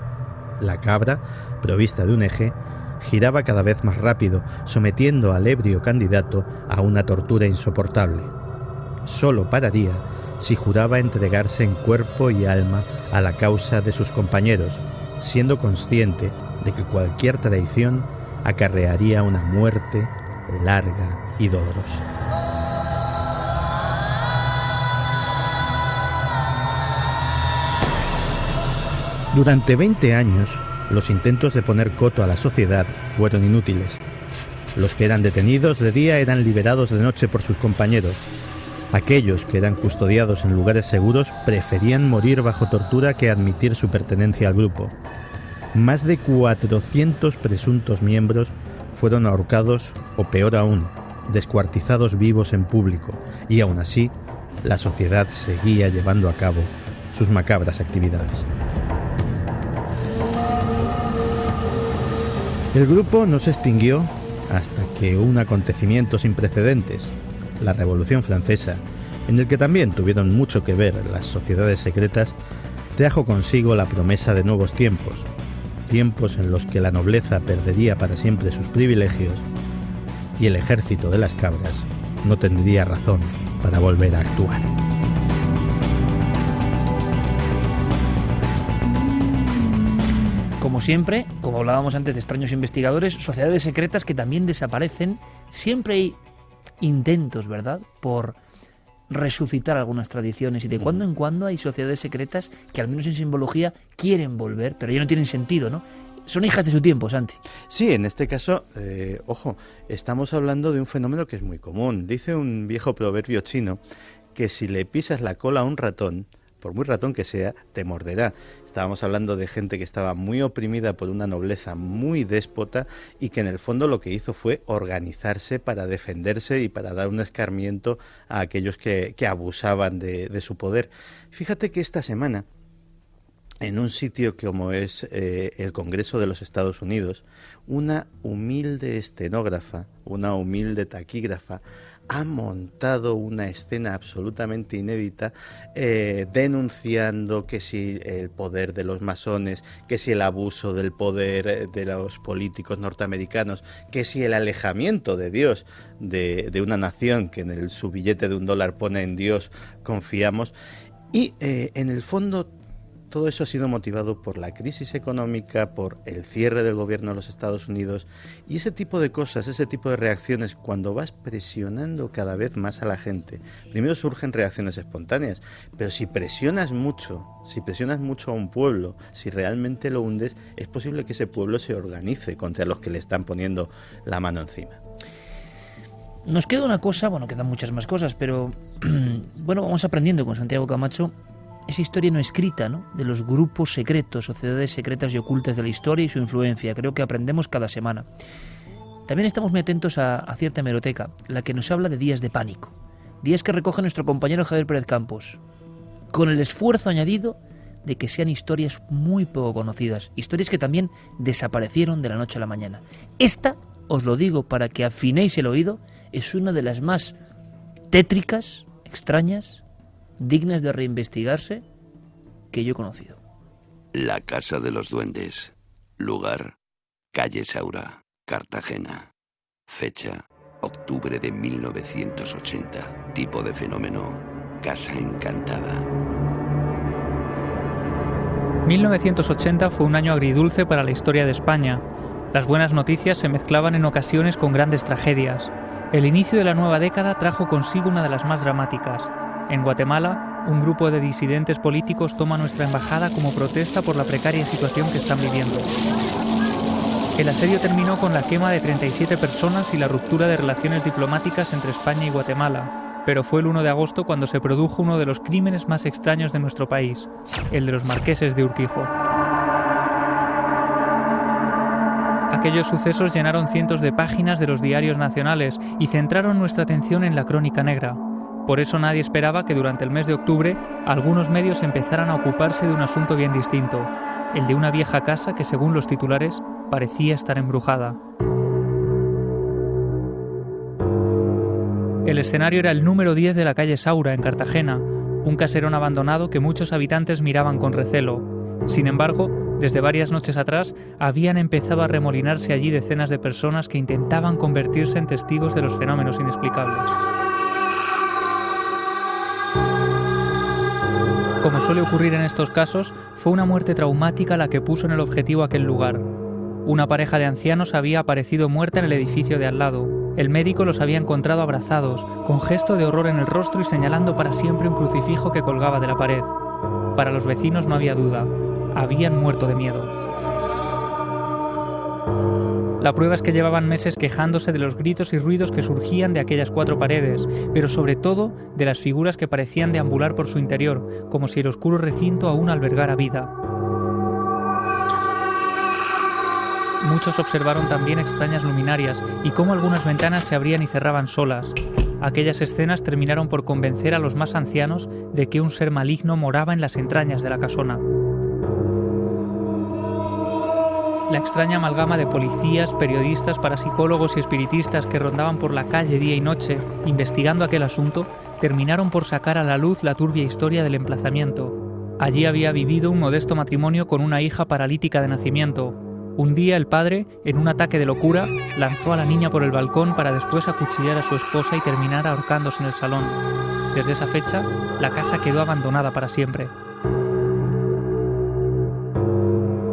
K: la cabra, provista de un eje, giraba cada vez más rápido, sometiendo al ebrio candidato a una tortura insoportable. Solo pararía si juraba entregarse en cuerpo y alma a la causa de sus compañeros, siendo consciente de que cualquier traición acarrearía una muerte larga Durante 20 años, los intentos de poner coto a la sociedad fueron inútiles. Los que eran detenidos de día eran liberados de noche por sus compañeros, Aquellos que eran custodiados en lugares seguros preferían morir bajo tortura que admitir su pertenencia al grupo. Más de 400 presuntos miembros fueron ahorcados o peor aún, descuartizados vivos en público, y aún así, la sociedad seguía llevando a cabo sus macabras actividades. El grupo no se extinguió hasta que un acontecimiento sin precedentes, la Revolución Francesa, en el que también tuvieron mucho que ver las sociedades secretas, trajo consigo la promesa de nuevos tiempos, tiempos en los que la nobleza perdería para siempre sus privilegios y el ejército de las cabras no tendría razón para volver a actuar.
A: Como siempre, como hablábamos antes de extraños investigadores, sociedades secretas que también desaparecen, siempre hay intentos, ¿verdad?, por resucitar algunas tradiciones y de cuando en cuando hay sociedades secretas que al menos en simbología quieren volver, pero ya no tienen sentido, ¿no? Son hijas de su tiempo, Santi.
K: Sí, en este caso, eh, ojo, estamos hablando de un fenómeno que es muy común. Dice un viejo proverbio chino que si le pisas la cola a un ratón, por muy ratón que sea, te morderá. Estábamos hablando de gente que estaba muy oprimida por una nobleza muy déspota y que en el fondo lo que hizo fue organizarse para defenderse y para dar un escarmiento a aquellos que, abusaban de, su poder. Fíjate que esta semana, en un sitio como es eh, el Congreso de los Estados Unidos, una humilde estenógrafa, una humilde taquígrafa, ha montado una escena absolutamente inédita eh, denunciando que si el poder de los masones, que si el abuso del poder eh, de los políticos norteamericanos, que si el alejamiento de Dios de, una nación que en el, su billete de un dólar pone en Dios confiamos. Y en el fondo todo eso ha sido motivado por la crisis económica, por el cierre del gobierno de los Estados Unidos y ese tipo de cosas, ese tipo de reacciones, cuando vas presionando cada vez más a la gente, primero surgen reacciones espontáneas, pero si presionas mucho, si presionas mucho a un pueblo, si realmente lo hundes, es posible que ese pueblo se organice contra los que le están poniendo la mano encima.
A: Nos queda una cosa, bueno, quedan muchas más cosas, pero bueno, vamos aprendiendo con Santiago Camacho esa historia no escrita, ¿no? De los grupos secretos, sociedades secretas y ocultas de la historia y su influencia. Creo que aprendemos cada semana. También estamos muy atentos a, a cierta hemeroteca, la que nos habla de días de pánico. Días que recoge nuestro compañero Javier Pérez Campos, con el esfuerzo añadido de que sean historias muy poco conocidas, historias que también desaparecieron de la noche a la mañana. Esta, os lo digo para que afinéis el oído, es una de las más tétricas, extrañas, dignas de reinvestigarse que yo he conocido.
M: La Casa de los Duendes. Lugar. Calle Saura, Cartagena. Fecha. Octubre de 1980. Tipo de fenómeno. Casa Encantada.
L: 1980 fue un año agridulce para la historia de España. Las buenas noticias se mezclaban en ocasiones con grandes tragedias. El inicio de la nueva década trajo consigo una de las más dramáticas, en Guatemala, un grupo de disidentes políticos toma nuestra embajada como protesta por la precaria situación que están viviendo. El asedio terminó con la quema de 37 personas y la ruptura de relaciones diplomáticas entre España y Guatemala, pero fue el 1 de agosto cuando se produjo uno de los crímenes más extraños de nuestro país, el de los marqueses de Urquijo. Aquellos sucesos llenaron cientos de páginas de los diarios nacionales y centraron nuestra atención en la crónica negra, por eso nadie esperaba que durante el mes de octubre algunos medios empezaran a ocuparse de un asunto bien distinto, el de una vieja casa que según los titulares parecía estar embrujada. El escenario era el número 10 de la calle Saura, en Cartagena, un caserón abandonado que muchos habitantes miraban con recelo. Sin embargo, desde varias noches atrás habían empezado a remolinarse allí decenas de personas que intentaban convertirse en testigos de los fenómenos inexplicables. Como suele ocurrir en estos casos, fue una muerte traumática la que puso en el objetivo aquel lugar. Una pareja de ancianos había aparecido muerta en el edificio de al lado. El médico los había encontrado abrazados, con gesto de horror en el rostro y señalando para siempre un crucifijo que colgaba de la pared. Para los vecinos no había duda, habían muerto de miedo. La prueba es que llevaban meses quejándose de los gritos y ruidos que surgían de aquellas cuatro paredes, pero sobre todo de las figuras que parecían deambular por su interior, como si el oscuro recinto aún albergara vida. Muchos observaron también extrañas luminarias y cómo algunas ventanas se abrían y cerraban solas. Aquellas escenas terminaron por convencer a los más ancianos de que un ser maligno moraba en las entrañas de la casona. La extraña amalgama de policías, periodistas, parapsicólogos y espiritistas que rondaban por la calle día y noche investigando aquel asunto terminaron por sacar a la luz la turbia historia del emplazamiento. Allí había vivido un modesto matrimonio con una hija paralítica de nacimiento. Un día el padre, en un ataque de locura, lanzó a la niña por el balcón para después acuchillar a su esposa y terminar ahorcándose en el salón. Desde esa fecha, la casa quedó abandonada para siempre.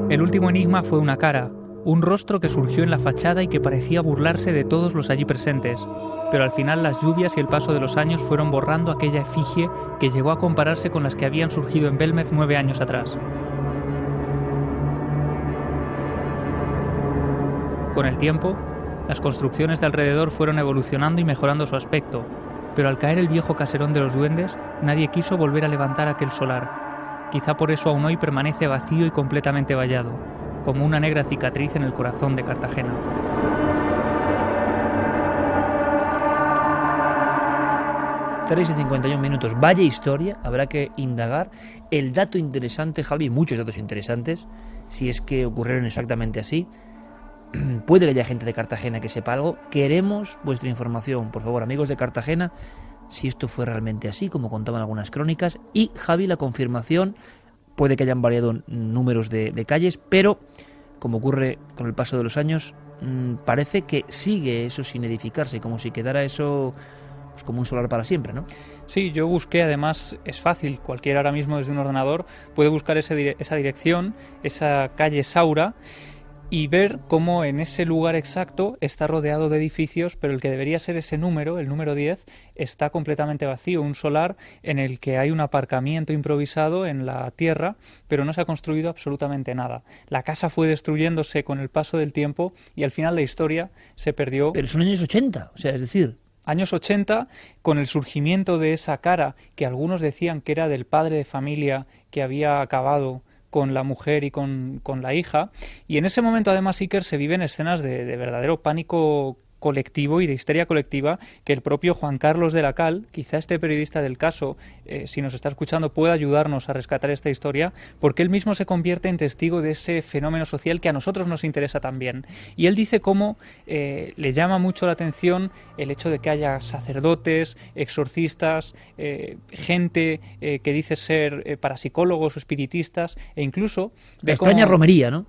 L: El último enigma fue una cara, un rostro que surgió en la fachada y que parecía burlarse de todos los allí presentes, pero al final las lluvias y el paso de los años fueron borrando aquella efigie que llegó a compararse con las que habían surgido en Belmez nueve años atrás. Con el tiempo, las construcciones de alrededor fueron evolucionando y mejorando su aspecto, pero al caer el viejo caserón de los duendes, nadie quiso volver a levantar aquel solar, Quizá por eso aún hoy permanece vacío y completamente vallado, como una negra cicatriz en el corazón de Cartagena.
A: Tres y 51 minutos. Vaya historia, habrá que indagar. El dato interesante, Javi, muchos datos interesantes, si es que ocurrieron exactamente así. puede que haya gente de Cartagena que sepa algo. Queremos vuestra información, por favor, amigos de Cartagena, si esto fue realmente así, como contaban algunas crónicas. Y Javi, la confirmación, puede que hayan variado números de, de calles, pero como ocurre con el paso de los años, mm, parece que sigue eso sin edificarse, como si quedara eso pues, como un solar para siempre, ¿no?
L: Sí, yo busqué, además es fácil, cualquiera ahora mismo desde un ordenador puede buscar ese, esa dirección, esa calle Saura, y ver cómo en ese lugar exacto está rodeado de edificios, pero el que debería ser ese número, el número 10, está completamente vacío, un solar en el que hay un aparcamiento improvisado en la tierra, pero no se ha construido absolutamente nada. La casa fue destruyéndose con el paso del tiempo y al final la historia se perdió.
A: Pero son años 80, o sea, es decir,
L: años 80, con el surgimiento de esa cara que algunos decían que era del padre de familia que había acabado con la mujer y con, con la hija. Y en ese momento, además, Iker se viven escenas de, de verdadero pánico colectivo y de histeria colectiva que el propio Juan Carlos de la Cal, quizá este periodista del caso, eh, si nos está escuchando, pueda ayudarnos a rescatar esta historia, porque él mismo se convierte en testigo de ese fenómeno social que a nosotros nos interesa también. Y él dice cómo eh, le llama mucho la atención el hecho de que haya sacerdotes, exorcistas, eh, gente que dice ser parapsicólogos o espiritistas, e incluso...
A: La extraña romería, ¿no?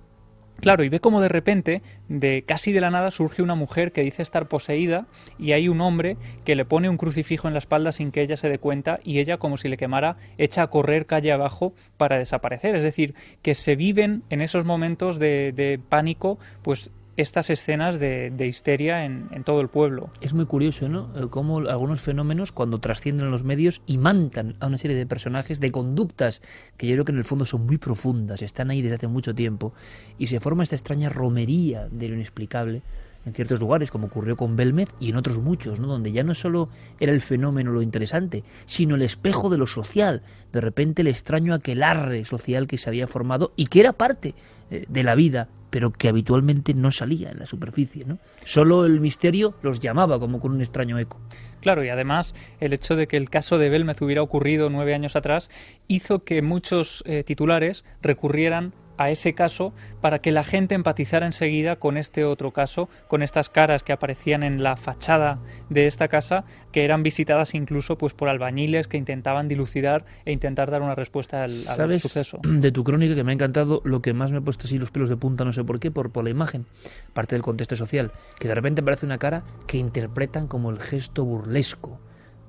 L: Claro, y ve como de repente, de casi de la nada, surge una mujer que dice estar poseída y hay un hombre que le pone un crucifijo en la espalda sin que ella se dé cuenta y ella, como si le quemara, echa a correr calle abajo para desaparecer. Es decir, que se viven en esos momentos de, de pánico, pues estas escenas de, histeria en, todo el pueblo.
A: Es muy curioso, ¿no? Eh, cómo algunos fenómenos, cuando trascienden en los medios, imantan a una serie de personajes, de conductas que yo creo que en el fondo son muy profundas, están ahí desde hace mucho tiempo, y se forma esta extraña romería de lo inexplicable en ciertos lugares, como ocurrió con Belmez y en otros muchos, ¿no? donde ya no solo era el fenómeno lo interesante, sino el espejo de lo social, de repente el extraño aquelarre social que se había formado y que era parte eh, de la vida pero que habitualmente no salía en la superficie. ¿no? Solo el misterio los llamaba como con un extraño eco.
L: Claro, y además el hecho de que el caso de Belmez hubiera ocurrido nueve años atrás hizo que muchos eh, titulares recurrieran a ese caso para que la gente empatizara enseguida con este otro caso, con estas caras que aparecían en la fachada de esta casa, que eran visitadas incluso pues por albañiles que intentaban dilucidar e intentar dar una respuesta al,
A: ¿Sabes
L: suceso.
A: De tu crónica que me ha encantado, lo que más me ha puesto así los pelos de punta, no sé por qué, por, por la imagen, parte del contexto social, que de repente aparece una cara que interpretan como el gesto burlesco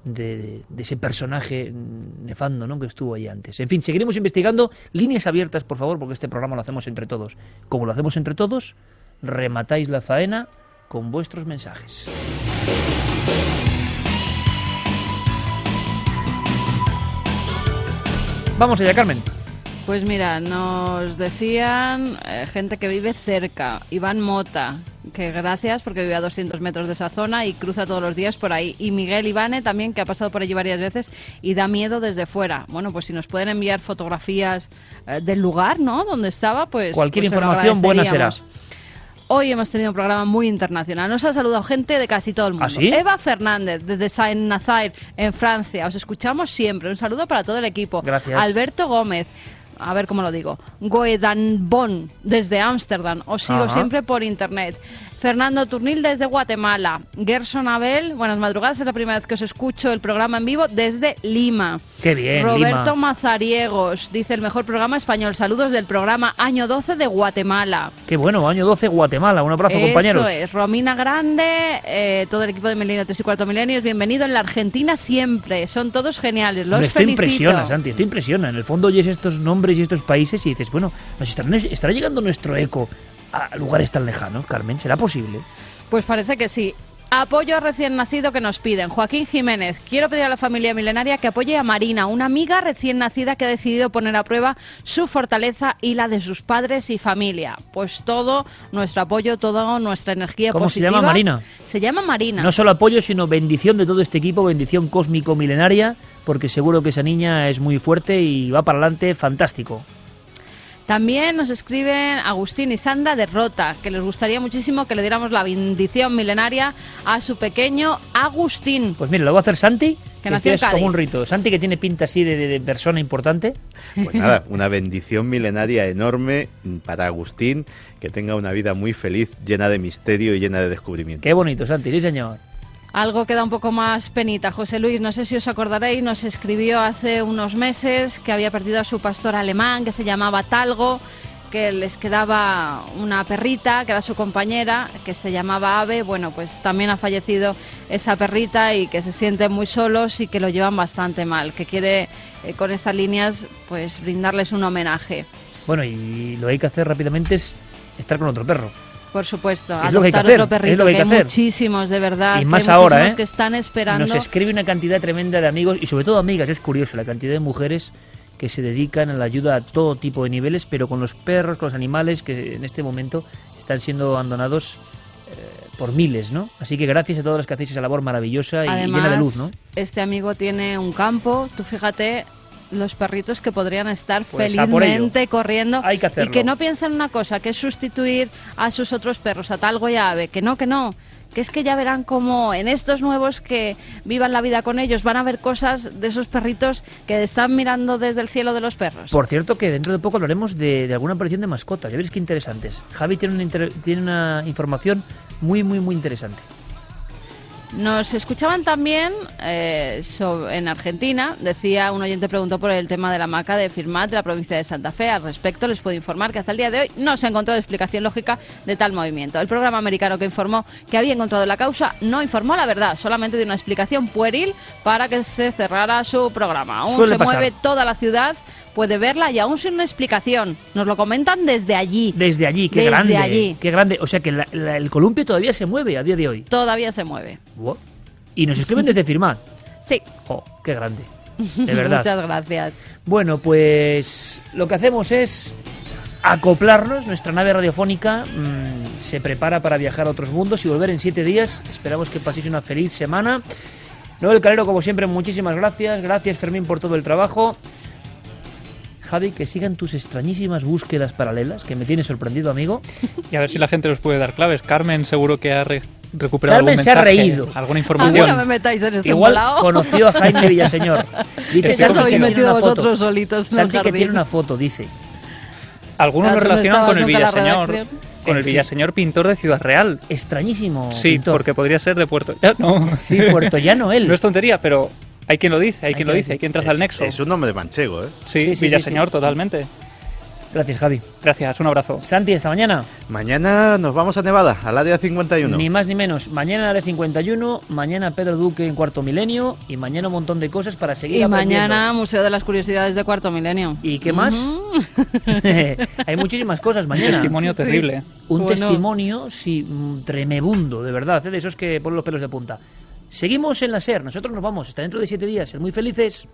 A: de, ese personaje nefando ¿no? que estuvo ahí antes. En fin, seguiremos investigando. Líneas abiertas, por favor, porque este programa lo hacemos entre todos. Como lo hacemos entre todos, rematáis la faena con vuestros mensajes. Vamos allá, Carmen.
C: Pues mira, nos decían eh, gente que vive cerca, Iván Mota, que gracias porque vive a 200 metros de esa zona y cruza todos los días por ahí. Y Miguel Ivane también, que ha pasado por allí varias veces y da miedo desde fuera. Bueno, pues si nos pueden enviar fotografías eh, del lugar, ¿no? Donde estaba, pues...
A: Cualquier
C: pues
A: información buena será.
C: Hoy hemos tenido un programa muy internacional. Nos ha saludado gente de casi todo el mundo.
A: ¿Ah,
C: Eva Fernández, desde Saint-Nazaire, en Francia. Os escuchamos siempre. Un saludo para todo el equipo.
A: Gracias.
C: Alberto Gómez a ver cómo lo digo, Goedanbon desde Ámsterdam. Os sigo
A: Ajá.
C: siempre por internet. Fernando Turnil desde Guatemala. Gerson Abel, buenas madrugadas, es la primera vez que os escucho el programa en vivo desde Lima.
A: Qué bien,
C: Roberto
A: Lima.
C: Mazariegos dice el mejor programa español. Saludos del programa Año 12 de Guatemala.
A: Qué bueno, año 12, Guatemala. Un abrazo,
C: Eso
A: compañeros.
C: es, Romina Grande, eh, todo el equipo de Milenio 3 y Cuarto Milenios, bienvenido en la Argentina siempre. Son todos geniales, los
A: esto
C: felicito.
A: impresiona, Santi, esto impresiona. En el fondo oyes estos nombres y estos países y dices, bueno, ¿nos estará, estará llegando nuestro eco a lugares tan lejanos, Carmen? ¿Será posible?
C: Pues parece que sí. Apoyo a recién nacido que nos piden. Joaquín Jiménez, quiero pedir a la familia milenaria que apoye a Marina, una amiga recién nacida que ha decidido poner a prueba su fortaleza y la de sus padres y familia. Pues todo nuestro apoyo, toda nuestra energía
A: ¿Cómo se
C: positiva.
A: llama Marina?
C: Se llama Marina.
A: No solo apoyo, sino bendición de todo este equipo, bendición cósmico milenaria, porque seguro que esa niña es muy fuerte y va para adelante fantástico.
C: También nos escriben Agustín y Sandra de Rota, que les gustaría muchísimo que le diéramos la bendición milenaria a su pequeño Agustín.
A: Pues mira, lo va a hacer Santi
C: Que nació en
A: es como
C: Cádiz.
A: un rito. Santi, que tiene pinta así de, de- de persona importante.
K: Pues nada, una bendición milenaria enorme para Agustín, que tenga una vida muy feliz, llena de misterio y llena de descubrimiento.
A: Qué bonito, Santi, sí, señor.
C: Algo que da un poco más penita. José Luis, no sé si os acordaréis, nos escribió hace unos meses que había perdido a su pastor alemán, que se llamaba Talgo, que les quedaba una perrita, que era su compañera, que se llamaba Ave. Bueno, pues también ha fallecido esa perrita y que se sienten muy solos y que lo llevan bastante mal, que quiere eh, con estas líneas pues brindarles un homenaje.
A: Bueno, y lo que hay que hacer rápidamente es estar con otro perro.
C: Por supuesto,
A: Es que que
C: adoptar
A: hacer,
C: otro
A: es
C: perrito,
A: lo que hay que
C: muchísimos, de verdad.
A: Y
C: que
A: más
C: hay
A: ahora, ¿eh?
C: que están esperando.
A: Nos escribe una cantidad tremenda de amigos y sobre todo amigas. Es curioso la cantidad de mujeres que se dedican a la ayuda a todo tipo de niveles, pero con los perros, con los animales que en este momento están siendo abandonados eh, por miles, ¿no? Así que gracias a todos los que hacéis esa labor maravillosa y
C: Además,
A: llena de luz, ¿no?
C: este amigo tiene un campo, tú fíjate los perritos que podrían estar
A: Pues
C: felizmente corriendo
A: Hay que
C: y que no piensen una cosa, que es sustituir a sus otros perros, a Talgo y a Ave, que no, que no, que es que ya verán como en estos nuevos que vivan la vida con ellos van a ver cosas de esos perritos que están mirando desde el cielo de los perros.
A: Por cierto, que dentro de poco hablaremos de, de alguna aparición de mascotas. Ya veréis qué interesantes. Javi tiene una, inter- tiene una información muy, muy, muy interesante.
C: Nos escuchaban también eh, so- en Argentina, decía un oyente preguntó por el tema de la maca de Firmat de la provincia de Santa Fe. Al respecto, les puedo informar que hasta el día de hoy no se ha encontrado explicación lógica de tal movimiento. El programa americano que informó que había encontrado la causa no informó la verdad, solamente dio una explicación pueril para que se cerrara su programa. Aún
A: Suele
C: se
A: pasar.
C: mueve toda la ciudad, puede verla y aún sin una explicación. Nos lo comentan desde allí.
A: Desde allí, qué
C: Desde
A: grande.
C: allí.
A: Qué grande. O sea que la- la- el columpio todavía se mueve a día de hoy.
C: Todavía se mueve.
A: Y nos escriben desde Firmat.
C: Sí.
A: Jo, qué grande. De verdad.
C: Muchas gracias.
A: Bueno, pues lo que hacemos es acoplarnos. Nuestra nave radiofónica mm, se prepara para viajar a otros mundos y volver en siete días. Esperamos que paséis una feliz semana. Noel Calero, como siempre, muchísimas gracias. Gracias, Fermín, por todo el trabajo. Javi, que sigan tus extrañísimas búsquedas paralelas, que me tiene sorprendido, amigo.
L: Y a ver si la gente nos puede dar claves. Carmen seguro que ha re- recuperado
A: Carmen
L: algún
A: se ha
L: mensaje,
A: reído.
L: alguna
C: A mí
L: información.
C: no me metáis en este
A: Igual
C: embolado.
A: conoció a Jaime Villaseñor. Dice
C: Que ya os habéis metido vosotros solitos en el
A: Santi que
C: jardín.
A: tiene una foto, dice.
L: Algunos
C: Ah,
L: lo relacionan con el Villaseñor, con el
A: fin.
L: Villaseñor pintor de Ciudad Real.
A: Extrañísimo.
L: Sí,
A: pintor.
L: porque podría ser de Puerto Ya, no.
A: Sí, Puerto Llano él.
L: No es tontería, pero hay quien lo dice, hay, quien lo
A: que
L: dice, hay quien traza el nexo.
K: Es un nombre manchego, ¿eh?
L: Sí,
A: Sí, sí,
L: Villaseñor,
A: sí, sí.
L: totalmente.
A: Gracias, Javi.
L: Gracias, un abrazo.
A: Santi, esta mañana.
K: Mañana nos vamos a Nevada, al área 51.
A: Ni más ni menos. Mañana la 51, mañana Pedro Duque en Cuarto Milenio y mañana un montón de cosas para seguir
C: Y
A: aprendiendo.
C: mañana Museo de las Curiosidades de Cuarto Milenio.
A: ¿Y qué más?
C: Ujú.
A: Hay muchísimas cosas mañana.
L: Testimonio
C: Sí.
L: terrible.
A: Un
C: Bueno.
A: testimonio, sí, mm, tremebundo, de verdad, ¿eh? de esos que ponen los pelos de punta. Seguimos en la SER, nosotros nos vamos, hasta dentro de siete días, sed muy felices.